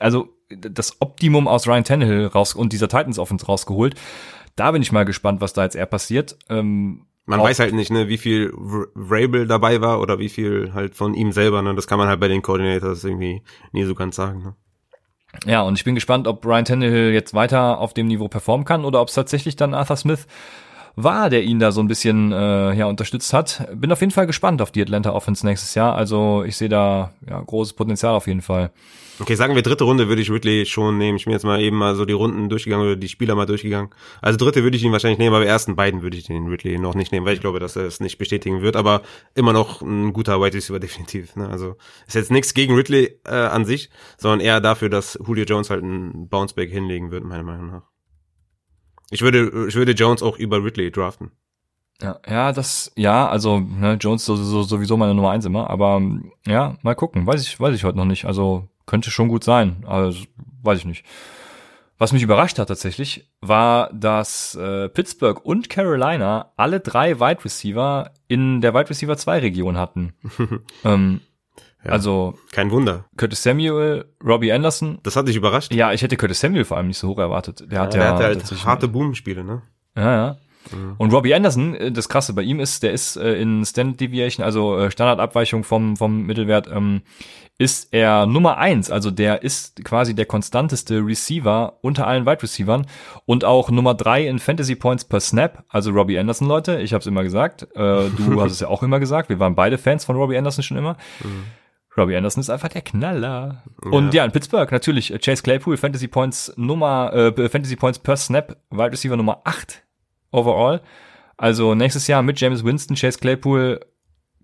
also das Optimum aus Ryan Tannehill raus und dieser Titans Offense rausgeholt. Da bin ich mal gespannt, was da jetzt eher passiert. Ähm, man weiß halt nicht, ne, wie viel Rabel dabei war oder wie viel halt von ihm selber, ne? Das kann man halt bei den Coordinators irgendwie nie so ganz sagen, ne? Ja, und ich bin gespannt, ob Brian Tannehill jetzt weiter auf dem Niveau performen kann oder ob es tatsächlich dann Arthur Smith war, der ihn da so ein bisschen äh, ja, unterstützt hat. Bin auf jeden Fall gespannt auf die Atlanta Offense nächstes Jahr. Also ich sehe da ja großes Potenzial auf jeden Fall. Okay, sagen wir dritte Runde würde ich Ridley schon nehmen. Ich bin jetzt mal eben mal so die Runden durchgegangen oder die Spieler mal durchgegangen. Also dritte würde ich ihn wahrscheinlich nehmen, aber ersten beiden würde ich den Ridley noch nicht nehmen, weil ich glaube, dass er es nicht bestätigen wird. Aber immer noch ein guter White Receiver definitiv. Ne? Also ist jetzt nichts gegen Ridley äh, an sich, sondern eher dafür, dass Julio Jones halt einen Bounceback hinlegen wird, meiner Meinung nach. Ich würde, ich würde Jones auch über Ridley draften. Ja, ja, das, ja, also ne, Jones sowieso, sowieso meine Nummer eins immer, aber ja, mal gucken, weiß ich, weiß ich heute noch nicht. Also könnte schon gut sein, also weiß ich nicht. Was mich überrascht hat tatsächlich, war, dass äh, Pittsburgh und Carolina alle drei Wide Receiver in der Wide Receiver 2 Region hatten. ähm, ja, also kein Wunder. Curtis Samuel, Robbie Anderson. Das hat dich überrascht? Ja, ich hätte Curtis Samuel vor allem nicht so hoch erwartet. Der ja, hat ja, der hatte halt harte Boom-Spiele, ne? Ja, ja. Mhm. Und Robbie Anderson, äh, das Krasse bei ihm ist, der ist äh, in Standard Deviation, also äh, Standardabweichung vom, vom Mittelwert, ähm, ist er Nummer eins, also der ist quasi der konstanteste Receiver unter allen Wide Receivern und auch Nummer drei in Fantasy Points per Snap, also Robbie Anderson, Leute, ich habe es immer gesagt, äh, du hast es ja auch immer gesagt, wir waren beide Fans von Robbie Anderson schon immer. Mhm. Robbie Anderson ist einfach der Knaller. Ja. Und ja, in Pittsburgh natürlich äh, Chase Claypool, Fantasy Points Nummer, äh, Fantasy Points per Snap, Wide Receiver Nummer acht overall. Also nächstes Jahr mit James Winston, Chase Claypool,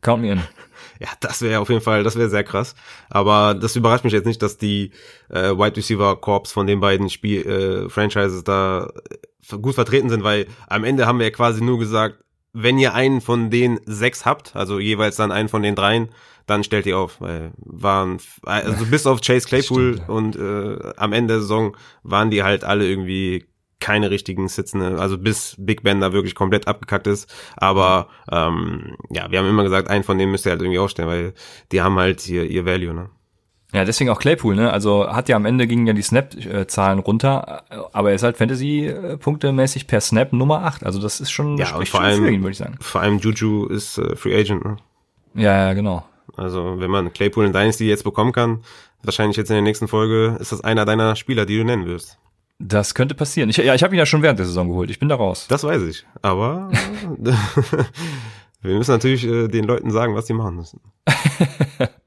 count me in. Ja, das wäre auf jeden Fall, das wäre sehr krass. Aber das überrascht mich jetzt nicht, dass die äh, Wide Receiver Corps von den beiden Spiel äh, Franchises da äh, gut vertreten sind, weil am Ende haben wir ja quasi nur gesagt, wenn ihr einen von den sechs habt, also jeweils dann einen von den dreien, dann stellt ihr auf, weil waren also bis auf Chase Claypool Stimmt, ja. und äh, am Ende der Saison waren die halt alle irgendwie keine richtigen Sitzende, also bis Big Ben da wirklich komplett abgekackt ist. Aber ähm, ja, wir haben immer gesagt, einen von denen müsst ihr halt irgendwie aufstellen, weil die haben halt ihr, ihr Value, ne? Ja, deswegen auch Claypool, ne? Also hat ja am Ende gingen ja die Snap-Zahlen runter, aber er ist halt Fantasy-Punktemäßig per Snap Nummer 8. Also das ist schon, ja, und vor allem, für ihn, würde ich sagen. Vor allem Juju ist äh, Free Agent, ne? Ja, ja, genau. Also wenn man Claypool in Dynasty jetzt bekommen kann, wahrscheinlich jetzt in der nächsten Folge, ist das einer deiner Spieler, die du nennen wirst. Das könnte passieren. Ich, ja, ich habe ihn ja schon während der Saison geholt. Ich bin da raus. Das weiß ich. Aber wir müssen natürlich äh, den Leuten sagen, was sie machen müssen.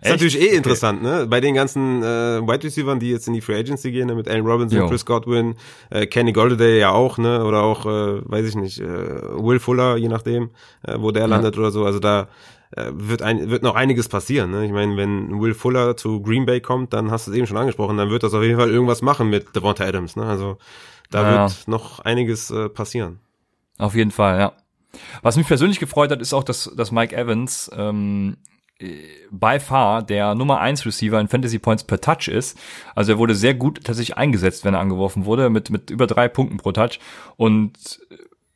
ist natürlich eh interessant, ne? Bei den ganzen äh, Wide Receivers, die jetzt in die Free Agency gehen, ne? mit Allen Robinson, jo. Chris Godwin, äh, Kenny Goldaday ja auch, ne? Oder auch, äh, weiß ich nicht, äh, Will Fuller, je nachdem, äh, wo der ja. landet oder so. Also da äh, wird, ein, wird noch einiges passieren. Ne? Ich meine, wenn Will Fuller zu Green Bay kommt, dann hast du es eben schon angesprochen, dann wird das auf jeden Fall irgendwas machen mit Devonta Adams. Ne? Also da ja. wird noch einiges äh, passieren. Auf jeden Fall, ja. Was mich persönlich gefreut hat, ist auch, dass, dass Mike Evans ähm, by far der Nummer 1 Receiver in Fantasy Points per Touch ist. Also er wurde sehr gut tatsächlich eingesetzt, wenn er angeworfen wurde, mit, mit über drei Punkten pro Touch. Und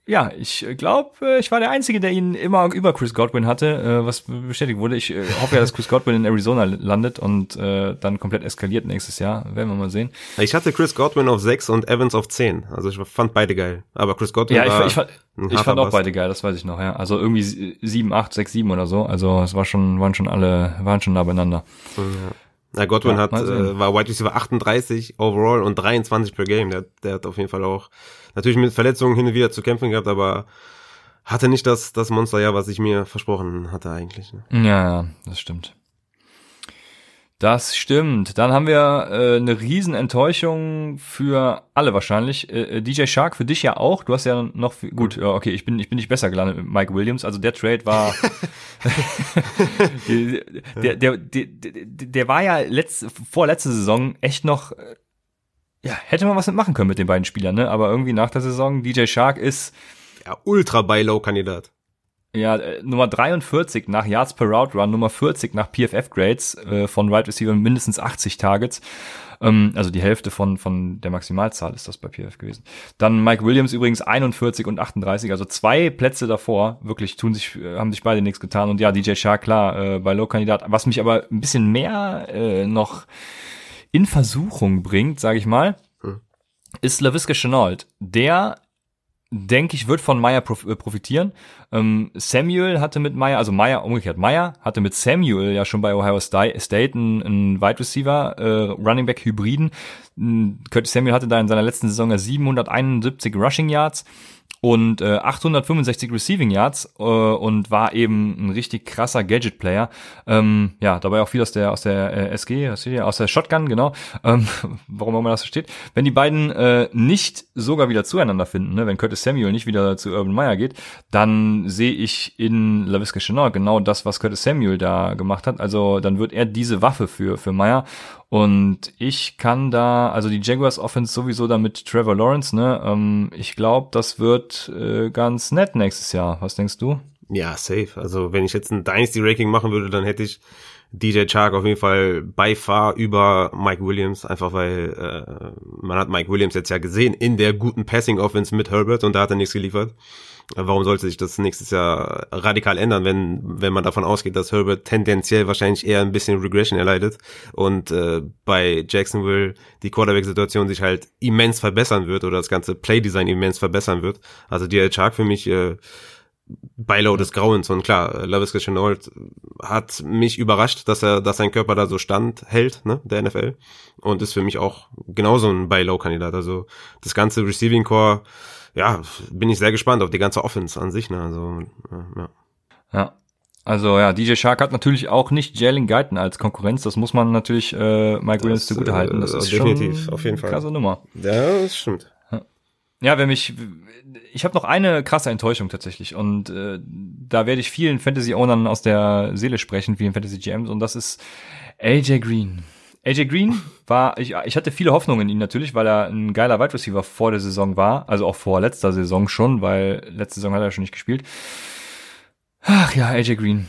ja, ich glaube, äh, ich war der Einzige, der ihn immer über Chris Godwin hatte, äh, was bestätigt wurde. Ich äh, hoffe ja, dass Chris Godwin in Arizona landet und dann komplett eskaliert nächstes Jahr. Werden wir mal sehen. Ich hatte Chris Godwin auf 6 und Evans auf 10. Also ich fand beide geil. Aber Chris Godwin ja, ich, war ich, fand, ich fand auch beide geil, das weiß ich noch, ja. Also irgendwie 7, 8, 6, 7 oder so. Also es war schon, waren schon alle, waren schon nah beieinander. Ja. Na, Godwin ja, hat, äh, war White Receiver 38 overall und 23 per Game. Der, der hat auf jeden Fall auch natürlich mit Verletzungen hin und wieder zu kämpfen gehabt, aber hatte nicht das, das Monsterjahr, was ich mir versprochen hatte eigentlich. Ne? Ja, ja, das stimmt. Das stimmt. Dann haben wir äh, eine riesen Enttäuschung für alle wahrscheinlich. Äh, äh DJ Shark für dich ja auch. Du hast ja noch viel, gut. Ja, okay, ich bin ich bin nicht besser gelandet mit Mike Williams. Also der Trade war der, der, der, der, war ja letzte Saison echt noch äh, ja, hätte man was mitmachen können mit den beiden Spielern, ne? Aber irgendwie nach der Saison, DJ Shark ist ja ultra buy low Kandidat. Ja, äh, Nummer 43 nach Yards per Route Run, Nummer 40 nach PFF Grades äh, von Wide right Receiver mindestens 80 Targets. Ähm, also die Hälfte von, von der Maximalzahl ist das bei PFF gewesen. Dann Mike Williams übrigens 41 und 38, also zwei Plätze davor. Wirklich tun sich, äh, haben sich beide nichts getan. Und ja, DJ Shark, klar, äh, bei Low-Kandidat. Was mich aber ein bisschen mehr äh, noch in Versuchung bringt, sage ich mal, hm. ist LaVisca Chenault. Der denke ich, wird von Meyer äh, profitieren. Ähm, Samuel hatte mit Meyer, also Meyer, umgekehrt, Meyer hatte mit Samuel ja schon bei Ohio State einen, einen Wide Receiver, äh, Running Back Hybriden. Curtis Samuel hatte da in seiner letzten Saison ja 771 Rushing Yards und äh, 865 Receiving Yards äh, und war eben ein richtig krasser Gadget-Player. Ähm, ja, dabei auch viel aus der aus der äh, SG, aus der Shotgun, genau. Ähm, warum immer das so steht. Wenn die beiden äh, nicht sogar wieder zueinander finden, ne, wenn Curtis Samuel nicht wieder zu Urban Meyer geht, dann sehe ich in LaVisca Chenault genau das, was Curtis Samuel da gemacht hat. Also dann wird er diese Waffe für für Meyer und ich kann da, also die Jaguars Offense sowieso da mit Trevor Lawrence, ne? Ähm, ich glaube, das wird äh, ganz nett nächstes Jahr. Was denkst du? Ja, safe. Also wenn ich jetzt ein Dynasty Ranking machen würde, dann hätte ich DJ Chark auf jeden Fall by far über Mike Williams, einfach weil äh, man hat Mike Williams jetzt ja gesehen in der guten Passing Offense mit Herbert und da hat er nichts geliefert. Warum sollte sich das nächstes Jahr radikal ändern, wenn, wenn man davon ausgeht, dass Herbert tendenziell wahrscheinlich eher ein bisschen Regression erleidet und äh, bei Jacksonville die Quarterback-Situation sich halt immens verbessern wird oder das ganze Playdesign immens verbessern wird. Also die Chark für mich äh, Beilau des Grauens und klar, Lavis Chenault hat mich überrascht, dass er, dass sein Körper da so stand hält, ne, der NFL und ist für mich auch genauso ein Beilau-Kandidat. Also das ganze Receiving Core ja, bin ich sehr gespannt auf die ganze Offense an sich. Ne? Also, ja. ja. Also ja, DJ Shark hat natürlich auch nicht Jalen Guyton als Konkurrenz. Das muss man natürlich äh, Mike Williams zugute halten. Das äh, ist definitiv, schon auf jeden Fall. Krasse Nummer. Ja, das stimmt. ja, wenn mich, ich habe noch eine krasse Enttäuschung tatsächlich und äh, da werde ich vielen Fantasy-Ownern aus der Seele sprechen, vielen Fantasy-GMs und das ist AJ Green. AJ Green war, ich, ich hatte viele Hoffnungen in ihn natürlich, weil er ein geiler Wide Receiver vor der Saison war, also auch vor letzter Saison schon, weil letzte Saison hat er schon nicht gespielt. Ach ja, AJ Green.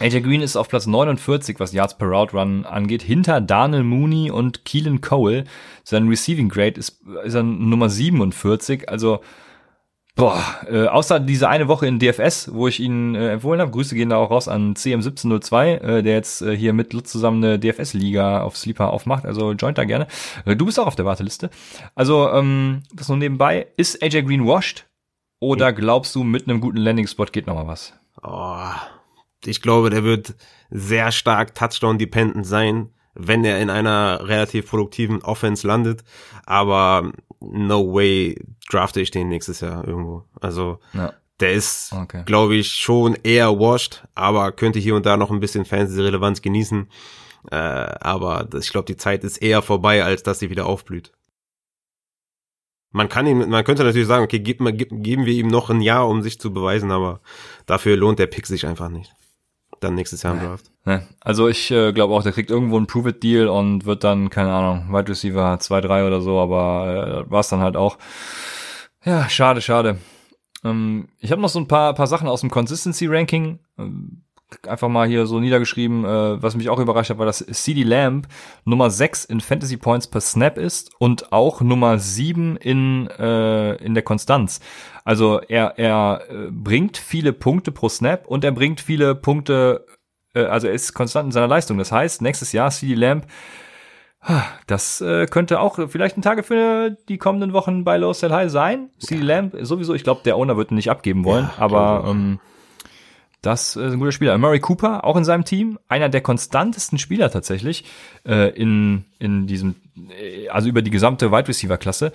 AJ Green ist auf Platz 49, was Yards per Route Run angeht, hinter Daniel Mooney und Keelan Cole. Sein Receiving Grade ist, ist er Nummer 47, also Boah, äh, außer diese eine Woche in DFS, wo ich ihn äh, empfohlen habe, Grüße gehen da auch raus an CM1702, äh, der jetzt äh, hier mit Lutz zusammen eine DFS-Liga auf Sleeper aufmacht, also joint da gerne. Äh, du bist auch auf der Warteliste. Also, ähm, das nur nebenbei. Ist AJ Green washed? Oder glaubst du, mit einem guten Landing-Spot geht noch mal was? Oh, ich glaube, der wird sehr stark Touchdown-dependent sein, wenn er in einer relativ produktiven Offense landet. Aber no way drafte ich den nächstes Jahr irgendwo. Also ja. der ist, okay. glaube ich, schon eher washed, aber könnte hier und da noch ein bisschen Fantasy-Relevanz genießen. Äh, aber das, ich glaube, die Zeit ist eher vorbei, als dass sie wieder aufblüht. Man kann ihm, man könnte natürlich sagen, okay, gib, gib, geben wir ihm noch ein Jahr, um sich zu beweisen, aber dafür lohnt der Pick sich einfach nicht dann nächstes Jahr im Draft. Ne. Also ich äh, glaube auch, der kriegt irgendwo einen Prove-It-Deal und wird dann, keine Ahnung, Wide Receiver 2, 3 oder so, aber äh, war es dann halt auch. Ja, schade, schade. Ähm, ich habe noch so ein paar, paar Sachen aus dem Consistency-Ranking. Ähm, einfach mal hier so niedergeschrieben, äh, was mich auch überrascht hat, war, dass CD Lamb Nummer 6 in Fantasy Points per Snap ist und auch Nummer 7 in, äh, in der Konstanz. Also er, er äh, bringt viele Punkte pro Snap und er bringt viele Punkte, äh, also er ist konstant in seiner Leistung. Das heißt, nächstes Jahr CD Lamb das äh, könnte auch vielleicht ein Tage für die kommenden Wochen bei Low Sell High sein. CD Lamb sowieso, ich glaube, der Owner wird ihn nicht abgeben wollen, ja, aber ähm, das ist ein guter Spieler. Murray Cooper, auch in seinem Team, einer der konstantesten Spieler tatsächlich äh, in, in diesem, äh, also über die gesamte Wide Receiver Klasse.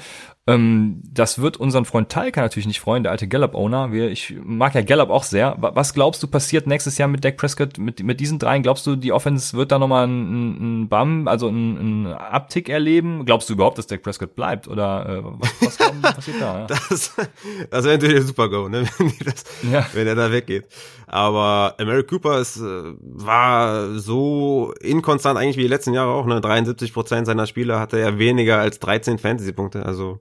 Ähm, das wird unseren Freund Talca natürlich nicht freuen, der alte Gallup-Owner. Ich mag ja Gallup auch sehr. Was glaubst du passiert nächstes Jahr mit Dak Prescott, mit, mit diesen dreien? Glaubst du, die Offense wird da nochmal einen, einen Bum, also einen, einen Abtick erleben? Glaubst du überhaupt, dass Dak Prescott bleibt? Oder äh, was, was passiert da? Ja? Das, das wäre natürlich ein super Go, ne? wenn, das, ja. wenn er da weggeht. Aber Mary Cooper ist, äh, war so inkonstant eigentlich wie die letzten Jahre auch. Ne? 73 Prozent seiner Spieler hatte er weniger als 13 Fantasy-Punkte. Also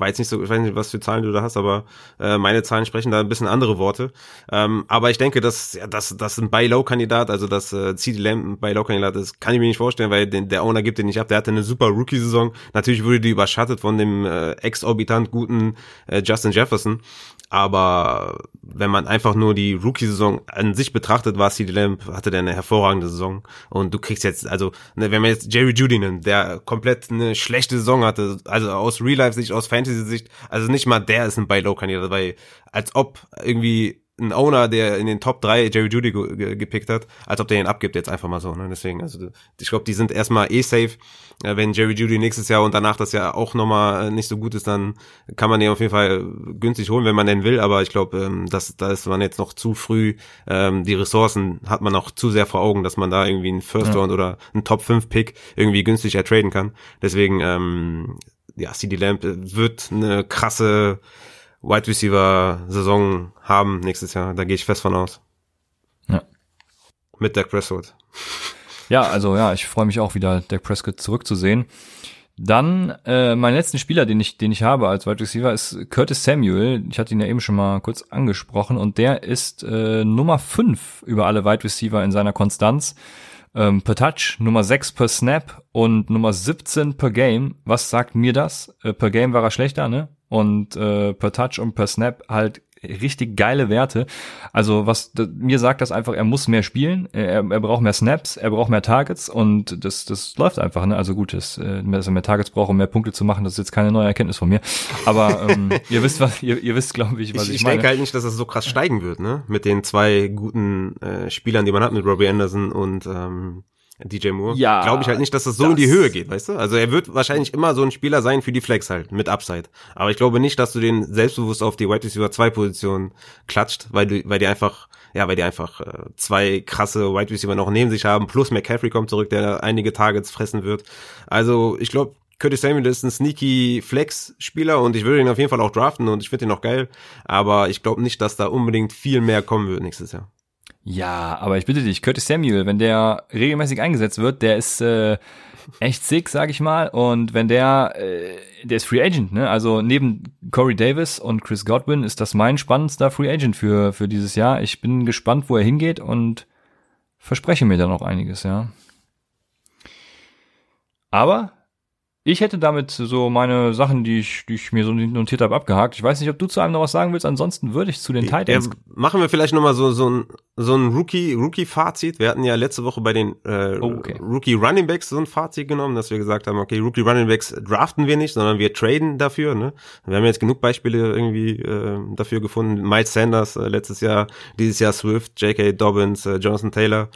jetzt nicht so, ich weiß nicht, was für Zahlen du da hast, aber äh, meine Zahlen sprechen da ein bisschen andere Worte. Ähm, aber ich denke, dass ja, dass, dass ein Buy-Low-Kandidat, also dass äh, CD Lamb ein Buy-Low-Kandidat ist, kann ich mir nicht vorstellen, weil den, der Owner gibt den nicht ab. Der hatte eine super Rookie-Saison. Natürlich wurde die überschattet von dem äh, exorbitant guten äh, Justin Jefferson. Aber wenn man einfach nur die Rookie-Saison an sich betrachtet, war CD Lamb, hatte der eine hervorragende Saison. Und du kriegst jetzt, also, ne, wenn man jetzt Jerry Judy nimmt, der komplett eine schlechte Saison hatte, also aus Real-Life-Sicht, aus Fantasy-Sicht, also nicht mal der ist ein Buy-Low-Kandidat, weil als ob irgendwie ein Owner, der in den Top 3 Jerry Judy ge gepickt hat, als ob der ihn abgibt jetzt einfach mal so. Ne? Deswegen, also ich glaube, die sind erstmal eh safe. Äh, wenn Jerry Judy nächstes Jahr und danach das Jahr auch nochmal nicht so gut ist, dann kann man den auf jeden Fall günstig holen, wenn man den will. Aber ich glaube, ähm, das, da ist man jetzt noch zu früh. Ähm, die Ressourcen hat man noch zu sehr vor Augen, dass man da irgendwie einen First Round oder einen Top 5 Pick irgendwie günstig ertraden kann. Deswegen, ähm, ja, CD Lamp wird eine krasse Wide Receiver Saison haben nächstes Jahr. Da gehe ich fest von aus. Ja. Mit Dak Prescott. Ja, also ja, ich freue mich auch wieder, Dak Prescott zurückzusehen. Dann äh, mein letzten Spieler, den ich, den ich habe als Wide Receiver, ist Curtis Samuel. Ich hatte ihn ja eben schon mal kurz angesprochen und der ist äh, Nummer 5 über alle Wide Receiver in seiner Konstanz. Ähm, per Touch, Nummer 6 per Snap und Nummer 17 per Game. Was sagt mir das? Äh, per Game war er schlechter, ne? und äh, per Touch und per Snap halt richtig geile Werte. Also was mir sagt das einfach, er muss mehr spielen, er, er braucht mehr Snaps, er braucht mehr Targets und das das läuft einfach. Ne? Also gut, dass, äh, dass er mehr Targets braucht, um mehr Punkte zu machen, das ist jetzt keine neue Erkenntnis von mir. Aber ähm, ihr wisst was, ihr, ihr wisst, glaube ich, was ich, ich, ich meine. Ich denke halt nicht, dass es so krass steigen wird, ne? Mit den zwei guten äh, Spielern, die man hat, mit Robbie Anderson und ähm, DJ Moore. Ja. Glaube ich halt nicht, dass das so das in die Höhe geht, weißt du? Also er wird wahrscheinlich immer so ein Spieler sein für die Flex halt, mit Upside. Aber ich glaube nicht, dass du den selbstbewusst auf die Wide Receiver 2 Position klatscht, weil du, weil die einfach, ja, weil die einfach äh, zwei krasse Wide Receiver noch neben sich haben, plus McCaffrey kommt zurück, der einige Targets fressen wird. Also ich glaube, Curtis Samuel ist ein sneaky Flex-Spieler und ich würde ihn auf jeden Fall auch draften und ich finde ihn auch geil. Aber ich glaube nicht, dass da unbedingt viel mehr kommen wird nächstes Jahr. Ja, aber ich bitte dich, Curtis Samuel, wenn der regelmäßig eingesetzt wird, der ist äh, echt sick, sag ich mal. Und wenn der, äh, der ist Free Agent, ne? Also neben Corey Davis und Chris Godwin ist das mein spannendster Free Agent für, für dieses Jahr. Ich bin gespannt, wo er hingeht und verspreche mir da noch einiges, ja. Aber ich hätte damit so meine Sachen, die ich, die ich mir so notiert habe, abgehakt. Ich weiß nicht, ob du zu einem noch was sagen willst. Ansonsten würde ich zu den Titans. Ja, machen wir vielleicht nochmal so, so ein, so ein Rookie, Rookie-Fazit. Wir hatten ja letzte Woche bei den äh, oh, okay. Rookie Running Backs so ein Fazit genommen, dass wir gesagt haben, okay, Rookie Running Backs draften wir nicht, sondern wir traden dafür. Ne? Wir haben jetzt genug Beispiele irgendwie äh, dafür gefunden. Miles Sanders äh, letztes Jahr, dieses Jahr Swift, J.K. Dobbins, äh, Jonathan Taylor.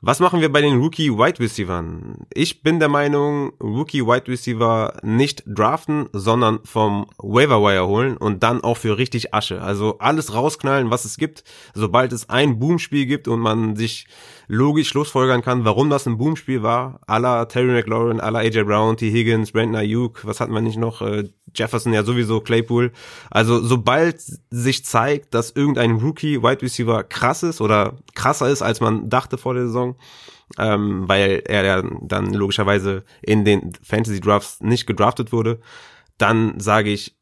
Was machen wir bei den Rookie Wide Receivern? Ich bin der Meinung, Rookie Wide Receiver nicht draften, sondern vom Waiver Wire holen und dann auch für richtig Asche. Also alles rausknallen, was es gibt, sobald es ein Boomspiel gibt und man sich logisch schlussfolgern kann, warum das ein Boomspiel war. Aller Terry McLaurin, aller AJ Brown, T. Higgins, Brandon Ayuk, was hatten wir nicht noch? Äh, Jefferson ja sowieso, Claypool. Also sobald sich zeigt, dass irgendein Rookie Wide Receiver krass ist oder krasser ist, als man dachte vor der Saison, ähm, weil er ja dann logischerweise in den Fantasy Drafts nicht gedraftet wurde, dann sage ich,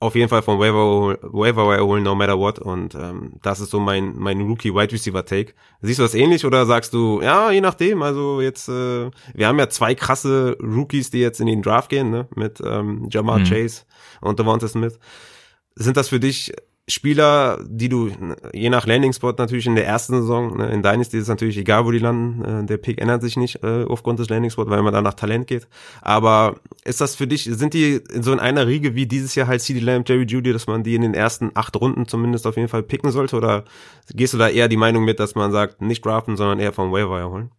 auf jeden Fall von Waiver, Waiver holen, no matter what. Und ähm, das ist so mein, mein Rookie Wide Receiver Take. Siehst du das ähnlich oder sagst du, ja, je nachdem. Also jetzt, äh, wir haben ja zwei krasse Rookies, die jetzt in den Draft gehen, ne? Mit ähm, Jamar mhm. Chase und Devonta Smith. Sind das für dich Spieler, die du je nach Landing Spot natürlich in der ersten Saison, ne, in Dynasty ist es natürlich egal, wo die landen, äh, der Pick ändert sich nicht äh, aufgrund des Landing Spot, weil man da nach Talent geht. Aber ist das für dich, sind die in so in einer Riege wie dieses Jahr halt CD Lamb, Jerry Judy, dass man die in den ersten acht Runden zumindest auf jeden Fall picken sollte? Oder gehst du da eher die Meinung mit, dass man sagt, nicht draften, sondern eher vom Waiver holen?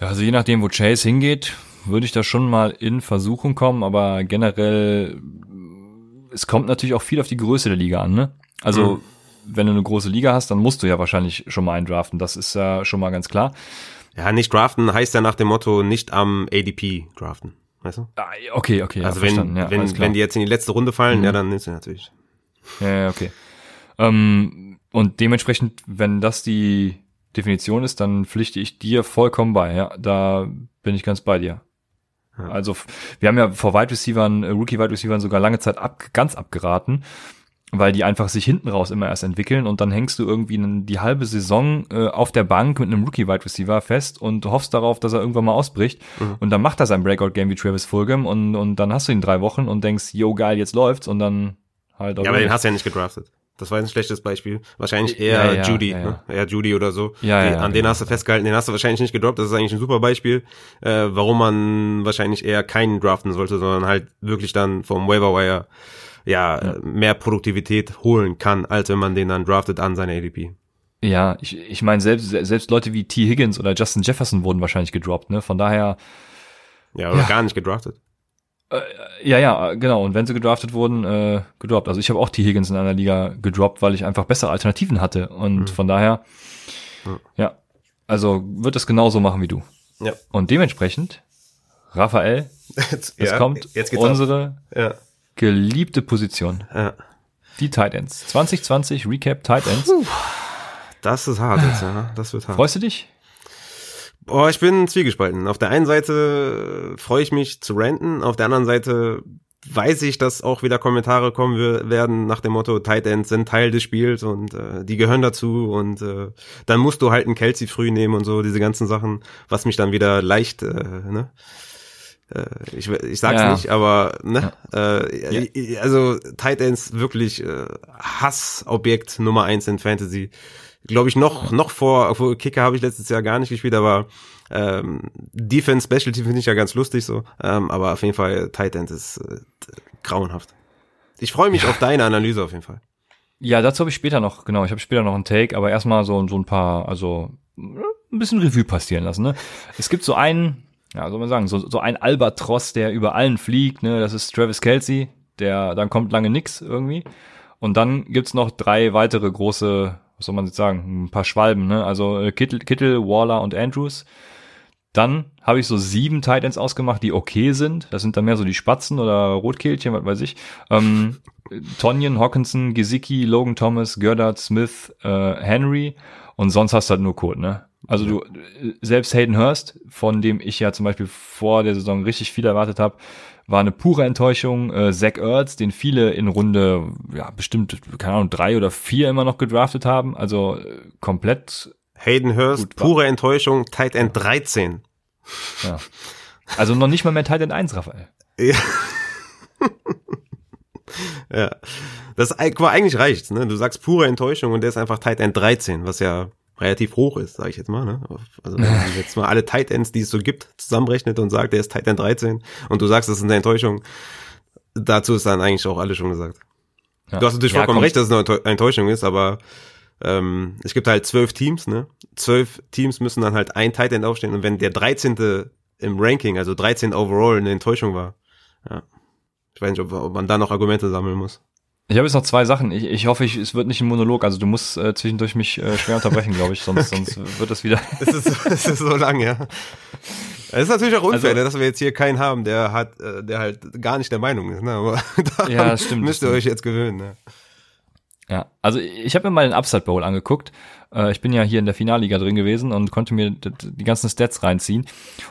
Ja, also je nachdem, wo Chase hingeht, würde ich da schon mal in Versuchung kommen, aber generell es kommt natürlich auch viel auf die Größe der Liga an, ne? Also, mhm. wenn du eine große Liga hast, dann musst du ja wahrscheinlich schon mal einen draften. Das ist ja schon mal ganz klar. Ja, nicht draften heißt ja nach dem Motto nicht am ADP draften. Weißt du? Ah, okay, okay. Also ja, wenn, ja, wenn, wenn die jetzt in die letzte Runde fallen, mhm. ja, dann ist sie natürlich. Ja, ja okay. Ähm, und dementsprechend, wenn das die Definition ist, dann pflichte ich dir vollkommen bei. Ja, da bin ich ganz bei dir. Ja. Also wir haben ja vor Wide Receivern, Rookie Wide Receivern sogar lange Zeit ab, ganz abgeraten weil die einfach sich hinten raus immer erst entwickeln und dann hängst du irgendwie die halbe Saison äh, auf der Bank mit einem Rookie Wide Receiver fest und hoffst darauf, dass er irgendwann mal ausbricht mhm. und dann macht er sein Breakout Game wie Travis Fulgham und und dann hast du ihn drei Wochen und denkst, yo geil, jetzt läuft's und dann halt auch Ja, aber den hast du ja nicht gedraftet. Das war ein schlechtes Beispiel. Wahrscheinlich eher ja, ja, Judy, ja, ne? eher Judy oder so. Ja, ja, An den genau. hast du festgehalten, den hast du wahrscheinlich nicht gedroppt. Das ist eigentlich ein super Beispiel, äh, warum man wahrscheinlich eher keinen draften sollte, sondern halt wirklich dann vom Waiver Wire ja, ja, mehr Produktivität holen kann, als wenn man den dann draftet an seine ADP. Ja, ich, ich meine, selbst, selbst Leute wie T. Higgins oder Justin Jefferson wurden wahrscheinlich gedroppt, ne? Von daher. Ja, oder ja. gar nicht gedraftet. Äh, ja, ja, genau. Und wenn sie gedraftet wurden, äh, gedroppt. Also ich habe auch T. Higgins in einer Liga gedroppt, weil ich einfach bessere Alternativen hatte. Und mhm. von daher, mhm. ja, also wird es genauso machen wie du. Ja. Und dementsprechend, Raphael, es ja, kommt unsere ja geliebte Position. Ja. Die Titans. 2020 Recap Titans. Das ist hart jetzt, ja. Das wird hart. Freust du dich? Boah, ich bin zwiegespalten. Auf der einen Seite freue ich mich zu ranten, auf der anderen Seite weiß ich, dass auch wieder Kommentare kommen werden nach dem Motto, Tight Ends sind Teil des Spiels und äh, die gehören dazu und äh, dann musst du halt einen Kelsey früh nehmen und so, diese ganzen Sachen, was mich dann wieder leicht, äh, ne, äh, ich, ich sag's ja. nicht, aber ne, ja. äh, ja. also Tight Ends wirklich äh, Hassobjekt Nummer eins in Fantasy. Glaube ich noch noch vor, obwohl Kicker habe ich letztes Jahr gar nicht gespielt, aber ähm, Defense Specialty finde ich ja ganz lustig so, ähm, aber auf jeden Fall Tight End ist äh, grauenhaft. Ich freue mich auf deine Analyse auf jeden Fall. Ja, dazu habe ich später noch, genau, ich habe später noch einen Take, aber erstmal so, so ein paar, also ein bisschen Revue passieren lassen. Ne? Es gibt so einen, ja, soll man sagen, so, so ein Albatross, der über allen fliegt, ne, das ist Travis Kelsey, der, dann kommt lange nix irgendwie. Und dann gibt's noch drei weitere große, was soll man jetzt sagen, ein paar Schwalben, ne, also äh, Kittel, Kittel, Waller und Andrews. Dann habe ich so sieben Titans ausgemacht, die okay sind. Das sind dann mehr so die Spatzen oder Rotkehlchen, was weiß ich. Ähm, Tonyan, Hawkinson, Gesicki, Logan Thomas, Goddard, Smith, äh, Henry und sonst hast du halt nur Code, ne? Also du, selbst Hayden Hurst, von dem ich ja zum Beispiel vor der Saison richtig viel erwartet habe, war eine pure Enttäuschung. Äh, Zach Ertz, den viele in Runde, ja, bestimmt, keine Ahnung, drei oder vier immer noch gedraftet haben. Also äh, komplett. Hayden Hurst, pure Enttäuschung, Tight End 13. Ja. Also noch nicht mal mehr Tight End 1, Raphael. Ja. ja. Das war eigentlich reicht's, ne? Du sagst pure Enttäuschung und der ist einfach Tight End 13, was ja relativ hoch ist, sage ich jetzt mal. Ne? Also wenn man jetzt mal alle Tight Ends, die es so gibt, zusammenrechnet und sagt, der ist Tight End 13 und du sagst, das ist eine Enttäuschung, dazu ist dann eigentlich auch alles schon gesagt. Ja. Du hast natürlich Ja, vollkommen recht, dass es eine Enttäuschung ist, aber ähm, es gibt halt zwölf Teams, ne? Zwölf Teams müssen dann halt ein Tight End aufstehen und wenn der 13. im Ranking, also 13 overall, eine Enttäuschung war, ja. Ich weiß nicht, ob, ob man da noch Argumente sammeln muss. Ich habe jetzt noch zwei Sachen. Ich, ich hoffe, ich, es wird nicht ein Monolog. Also du musst äh, zwischendurch mich äh, schwer unterbrechen, glaube ich, sonst, sonst wird das wieder. Es ist, es ist so lang, ja. Es ist natürlich auch unfair, Also- ne, dass wir jetzt hier keinen haben, der hat, äh, der halt gar nicht der Meinung ist, ne? Aber Ja, das stimmt, müsst ihr stimmt. euch jetzt gewöhnen, ne? Ja, also ich habe mir mal den Upside Bowl angeguckt. Äh, ich bin ja hier in der Finalliga drin gewesen und konnte mir die ganzen Stats reinziehen.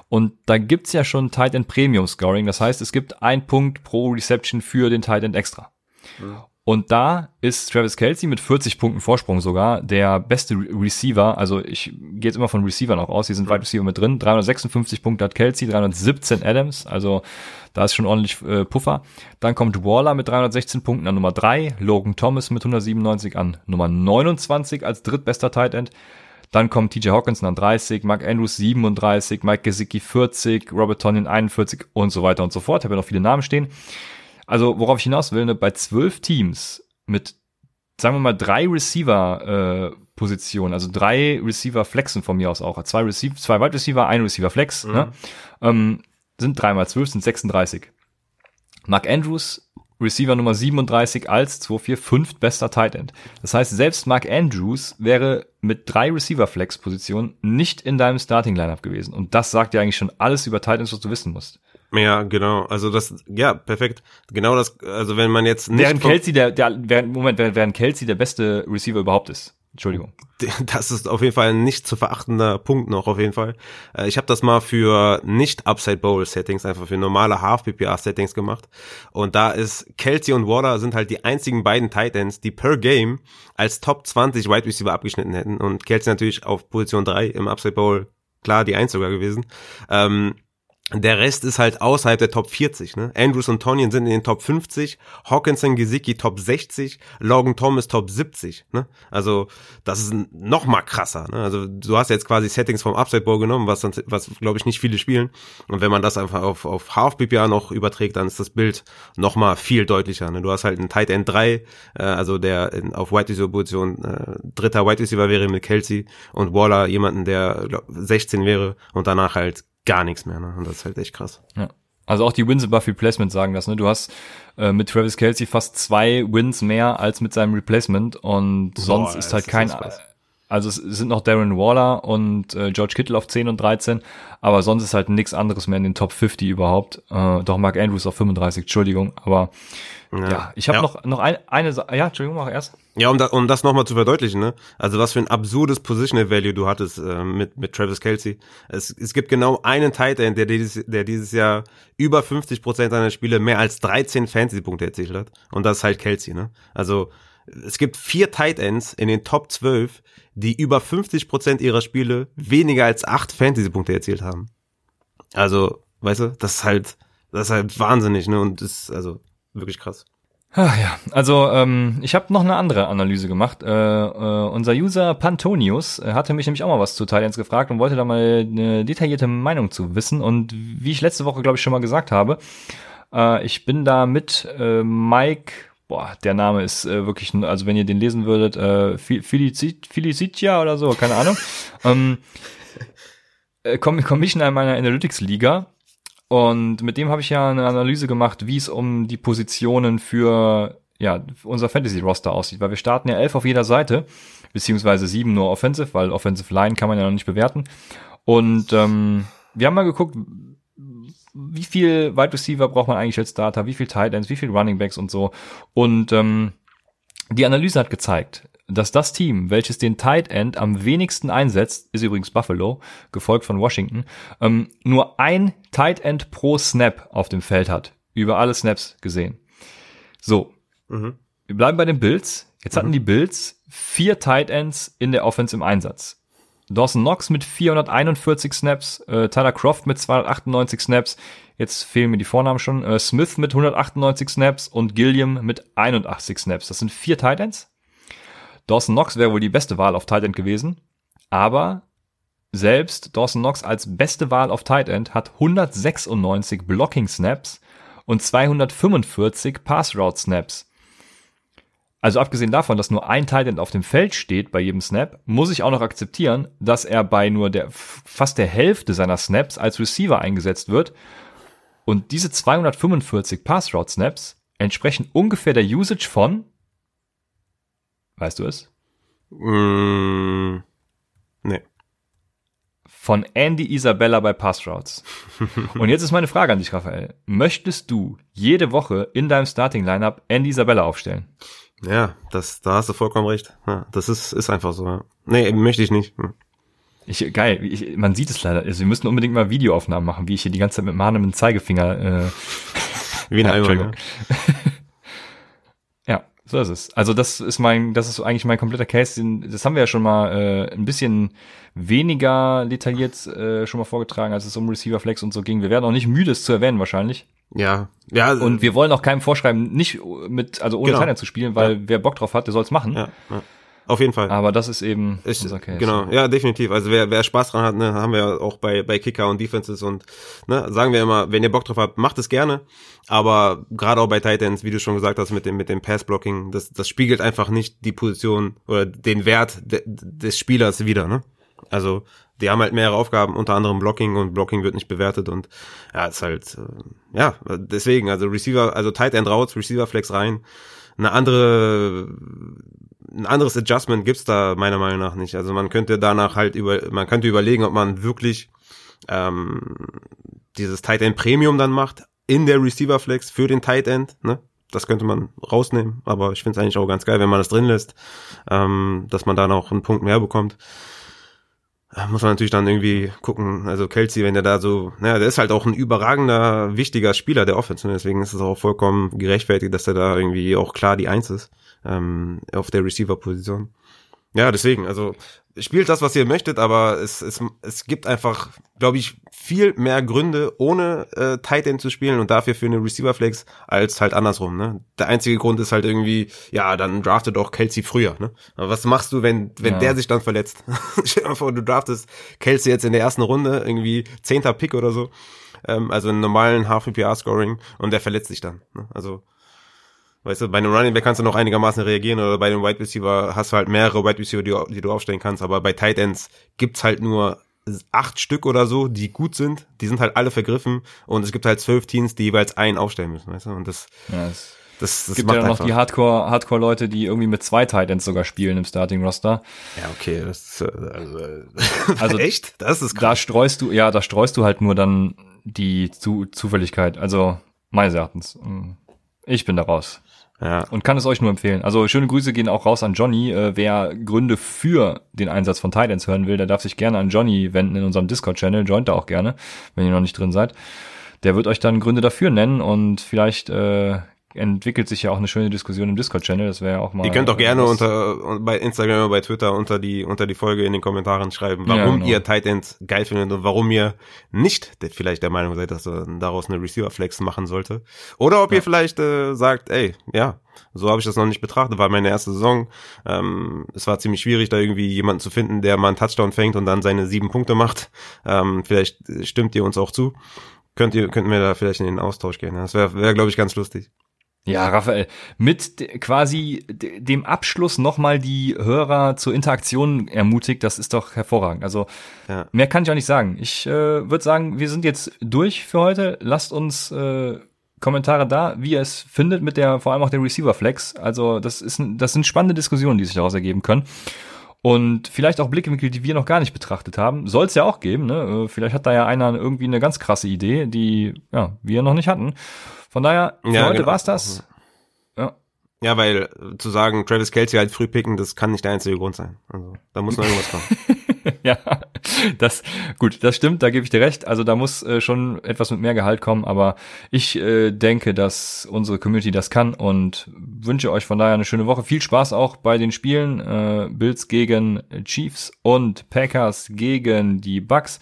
Und da gibt's ja schon Tight End Premium Scoring. Das heißt, es gibt ein Punkt pro Reception für den Tight End extra. Und da ist Travis Kelsey mit 40 Punkten Vorsprung sogar der beste Re Receiver. Also ich gehe jetzt immer von Receivern auch aus. Hier sind Wide Receiver mit drin. 356 Punkte hat Kelsey, 317 Adams. Also da ist schon ordentlich äh, Puffer. Dann kommt Waller mit 316 Punkten an Nummer 3. Logan Thomas mit 197 an Nummer 29 als drittbester Tight End. Dann kommt TJ Hawkinson an 30, Mark Andrews 37, Mike Gesicki 40, Robert Tonyan 41 und so weiter und so fort. Ich habe ja noch viele Namen stehen. Also worauf ich hinaus will, ne, bei zwölf Teams mit, sagen wir mal, drei Receiver-Positionen, also drei Receiver-Flexen von mir aus auch, zwei, Receiver, zwei Wide Receiver, ein Receiver-Flex, ne, ähm, sind drei mal zwölf, sind 36. Mark Andrews, Receiver Nummer 37 als 2-4 fünftbester Tight End. Das heißt, selbst Mark Andrews wäre mit drei Receiver-Flex-Positionen nicht in deinem Starting-Lineup gewesen. Und das sagt ja eigentlich schon alles über Tight Ends, was du wissen musst. Ja, genau. Also das, ja, perfekt. Genau das, also wenn man jetzt nicht Während Kelsey der, der während, Moment, während, Kelsey der beste Receiver überhaupt ist. Entschuldigung. Das ist auf jeden Fall ein nicht zu verachtender Punkt noch auf jeden Fall. Äh, Ich habe das mal für nicht Upside Bowl Settings, einfach für normale Half PPR Settings gemacht. Und da ist Kelsey und Waller sind halt die einzigen beiden Tight Ends, die per Game als Top 20 Wide Receiver abgeschnitten hätten. Und Kelsey natürlich auf Position 3 im Upside Bowl klar die Eins sogar gewesen. Ähm, der Rest ist halt außerhalb der Top 40. Ne? Andrews und Tonyan sind in den Top 50, Hawkinson, Gesicki Top 60, Logan Thomas Top 70. Ne? Also das ist noch mal krasser. Ne? Also du hast jetzt quasi Settings vom Upside Bowl genommen, was, was glaube ich nicht viele spielen. Und wenn man das einfach auf, auf Half PPR noch überträgt, dann ist das Bild noch mal viel deutlicher. Ne? Du hast halt einen Tight End 3, äh, also der in, auf Wide Receiver Position äh, dritter Wide Receiver wäre mit Kelsey und Waller jemanden, der glaub, 16 wäre und danach halt gar nichts mehr. Ne? Und das ist halt echt krass. Ja. Also auch die Wins above Replacement sagen das, ne? Du hast äh, mit Travis Kelsey fast zwei Wins mehr als mit seinem Replacement und sonst ist halt ist kein, also es sind noch Darren Waller und äh, George Kittle auf 10 und 13, aber sonst ist halt nichts anderes mehr in den Top 50 überhaupt. Äh, doch Mark Andrews auf 35, Entschuldigung, aber ja, ich habe Ja. noch noch ein, eine Sa ja, Entschuldigung, mach erst. Ja, um, da, um das nochmal zu verdeutlichen, ne? Also was für ein absurdes Positional Value du hattest äh, mit, mit Travis Kelsey. Es, es gibt genau einen Tight End, der dieses, der dieses Jahr über 50% seiner Spiele mehr als 13 Fantasy-Punkte erzielt hat. Und das ist halt Kelsey, ne? Also es gibt vier Tight Ends in den Top 12, die über 50% ihrer Spiele weniger als acht Fantasy-Punkte erzielt haben. Also, weißt du, das ist halt, das ist halt wahnsinnig, ne? Und das ist also wirklich krass. Ach ja, also ähm, ich habe noch eine andere Analyse gemacht. Äh, äh, unser User Pantonius äh, hatte mich nämlich auch mal was zu Thailands gefragt und wollte da mal eine detaillierte Meinung zu wissen. Und wie ich letzte Woche, glaube ich, schon mal gesagt habe, äh, ich bin da mit äh, Mike, boah, der Name ist äh, wirklich, also wenn ihr den lesen würdet, äh, Felicit, Felicitia oder so, keine Ahnung. ähm, äh, Com- Commissioner in meiner Analytics-Liga. Und mit dem habe ich ja eine Analyse gemacht, wie es um die Positionen für ja, unser Fantasy-Roster aussieht, weil wir starten ja elf auf jeder Seite, beziehungsweise sieben nur Offensive, weil Offensive Line kann man ja noch nicht bewerten. Und ähm, wir haben mal geguckt, wie viel Wide Receiver braucht man eigentlich als Starter, wie viel Tight Ends, wie viel Running Backs und so. Und ähm, die Analyse hat gezeigt, dass das Team, welches den Tight End am wenigsten einsetzt, ist übrigens Buffalo, gefolgt von Washington, ähm, nur ein Tight End pro Snap auf dem Feld hat. Über alle Snaps gesehen. So. Mhm. Wir bleiben bei den Bills. Jetzt hatten mhm. die Bills vier Tight Ends in der Offense im Einsatz. Dawson Knox mit 441 Snaps, äh, Tyler Croft mit 298 Snaps, jetzt fehlen mir die Vornamen schon, äh, Smith mit 198 Snaps und Gilliam mit 81 Snaps. Das sind vier Titans. Dawson Knox wäre wohl die beste Wahl auf Tight End gewesen, aber selbst Dawson Knox als beste Wahl auf Tight End hat 196 Blocking Snaps und 245 Pass Route Snaps. Also abgesehen davon, dass nur ein Tight End auf dem Feld steht bei jedem Snap, muss ich auch noch akzeptieren, dass er bei nur der fast der Hälfte seiner Snaps als Receiver eingesetzt wird. Und diese 245 Pass Route Snaps entsprechen ungefähr der Usage von Weißt du es? Mm, nee. Von Andy Isabella bei Pass Routes. Und jetzt ist meine Frage an dich, Raphael. Möchtest du jede Woche in deinem Starting Lineup Andy Isabella aufstellen? Ja, das, da hast du vollkommen recht. Ja, das ist, ist einfach so. Ja. Nee, möchte ich nicht. Hm. Ich, geil, ich, man sieht es leider. Also wir müssen unbedingt mal Videoaufnahmen machen, wie ich hier die ganze Zeit mit mit Zeigefinger. Äh, wie ein Eimer. Ja, so ist es. Also das ist mein, das ist eigentlich mein kompletter Case. Das haben wir ja schon mal äh, ein bisschen weniger detailliert äh, schon mal vorgetragen, als es um Receiver Flex und so ging. Wir werden auch nicht müde, es zu erwähnen wahrscheinlich. Ja, ja. Und wir wollen auch keinem vorschreiben, nicht mit, also ohne genau. zu spielen, weil ja. wer Bock drauf hat, der soll es machen. Ja, ja. Auf jeden Fall. Aber das ist eben ich, unser Case. Genau, ja, definitiv. Also wer, wer Spaß dran hat, ne, haben wir auch bei, bei Kicker und Defenses und ne, sagen wir immer, wenn ihr Bock drauf habt, macht es gerne. Aber gerade auch bei Titans, wie du schon gesagt hast, mit dem, mit dem Pass-Blocking, das, das spiegelt einfach nicht die Position oder den Wert de, des Spielers wieder, ne? Also die haben halt mehrere Aufgaben, unter anderem Blocking und Blocking wird nicht bewertet und ja, ist halt, äh, ja, deswegen, also Receiver, also Tight End raus, Receiver Flex rein, eine andere, ein anderes Adjustment gibt's da meiner Meinung nach nicht. Also man könnte danach halt über, man könnte überlegen, ob man wirklich ähm, dieses Tight End Premium dann macht in der Receiver Flex für den Tight End, ne? Das könnte man rausnehmen, aber ich finde es eigentlich auch ganz geil, wenn man das drin lässt, ähm, dass man da noch einen Punkt mehr bekommt muss man natürlich dann irgendwie gucken. Also Kelsey, wenn der da so, naja, der ist halt auch ein überragender, wichtiger Spieler der Offense. Ne? Deswegen ist es auch vollkommen gerechtfertigt, dass er da irgendwie auch klar die Eins ist ähm, auf der Receiver-Position. Ja, deswegen, also spielt das, was ihr möchtet, aber es, es, es gibt einfach, glaube ich, viel mehr Gründe, ohne äh, Tight End zu spielen und dafür für eine Receiver Flex als halt andersrum. Ne? Der einzige Grund ist halt irgendwie, ja, dann draftet doch Kelsey früher. Ne? Aber was machst du, wenn wenn ja. der sich dann verletzt? Stell dir mal vor, du draftest Kelsey jetzt in der ersten Runde irgendwie zehnter Pick oder so, ähm, also einen normalen PPR Scoring und der verletzt sich dann. Ne? Also Weißt du, bei einem Running Back kannst du noch einigermaßen reagieren oder bei einem Wide Receiver hast du halt mehrere Wide Receiver, die, die du aufstellen kannst, aber bei Tight Ends gibt's halt nur acht Stück oder so, die gut sind, die sind halt alle vergriffen und es gibt halt zwölf Teams, die jeweils einen aufstellen müssen, weißt du, und das, ja, das, das, das gibt ja noch die Hardcore, Hardcore Leute, die irgendwie mit zwei Titans sogar spielen im Starting Roster. Ja, okay, das, also, also echt, das ist krass. Da streust du, ja, da streust du halt nur dann die Zu Zufälligkeit, also meines Erachtens. Ich bin da raus. Ja. Und kann es euch nur empfehlen. Also schöne Grüße gehen auch raus an Johnny. Äh, wer Gründe für den Einsatz von Titans hören will, der darf sich gerne an Johnny wenden in unserem Discord-Channel. Joint da auch gerne, wenn ihr noch nicht drin seid. Der wird euch dann Gründe dafür nennen und vielleicht äh, entwickelt sich ja auch eine schöne Diskussion im Discord-Channel. Das wäre ja auch mal. Ihr könnt auch gerne unter bei Instagram oder bei Twitter unter die unter die Folge in den Kommentaren schreiben, warum ja, genau. ihr Tight End geil findet und warum ihr nicht vielleicht der Meinung seid, dass ihr daraus eine Receiver Flex machen sollte. Oder ob ja. ihr vielleicht äh, sagt, ey, ja, so habe ich das noch nicht betrachtet. War meine erste Saison. Ähm, es war ziemlich schwierig, da irgendwie jemanden zu finden, der mal einen Touchdown fängt und dann seine sieben Punkte macht. Ähm, vielleicht stimmt ihr uns auch zu. Könnt ihr, könnten wir da vielleicht in den Austausch gehen. Das wäre, wär, glaube ich, ganz lustig. Ja, Raphael, mit quasi dem Abschluss nochmal die Hörer zur Interaktion ermutigt, das ist doch hervorragend. Also ja. mehr kann ich auch nicht sagen. Ich äh, würde sagen, wir sind jetzt durch für heute. Lasst uns äh, Kommentare da, wie ihr es findet mit der, vor allem auch der Receiver Flex. Also das ist, das sind spannende Diskussionen, die sich daraus ergeben können. und vielleicht auch Blickwinkel, die wir noch gar nicht betrachtet haben. Soll es ja auch geben, ne? Äh, vielleicht hat da ja einer irgendwie eine ganz krasse Idee, die ja, wir noch nicht hatten. Von daher, für Ja, heute genau. war's das. Ja. Ja, weil zu sagen, Travis Kelsey halt früh picken, das kann nicht der einzige Grund sein. Also da muss noch irgendwas kommen. ja, das gut, das stimmt, da gebe ich dir recht. Also da muss äh, schon etwas mit mehr Gehalt kommen, aber ich äh, denke, dass unsere Community das kann und wünsche euch von daher eine schöne Woche. Viel Spaß auch bei den Spielen äh, Bills gegen Chiefs und Packers gegen die Bucks.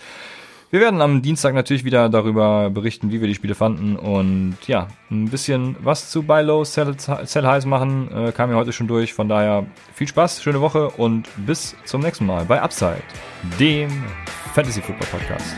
Wir werden am Dienstag natürlich wieder darüber berichten, wie wir die Spiele fanden und ja, ein bisschen was zu Buy Low, Sell, Sell Highs machen, äh, kam ja heute schon durch. Von daher viel Spaß, schöne Woche und bis zum nächsten Mal bei Upside, dem Fantasy Football Podcast.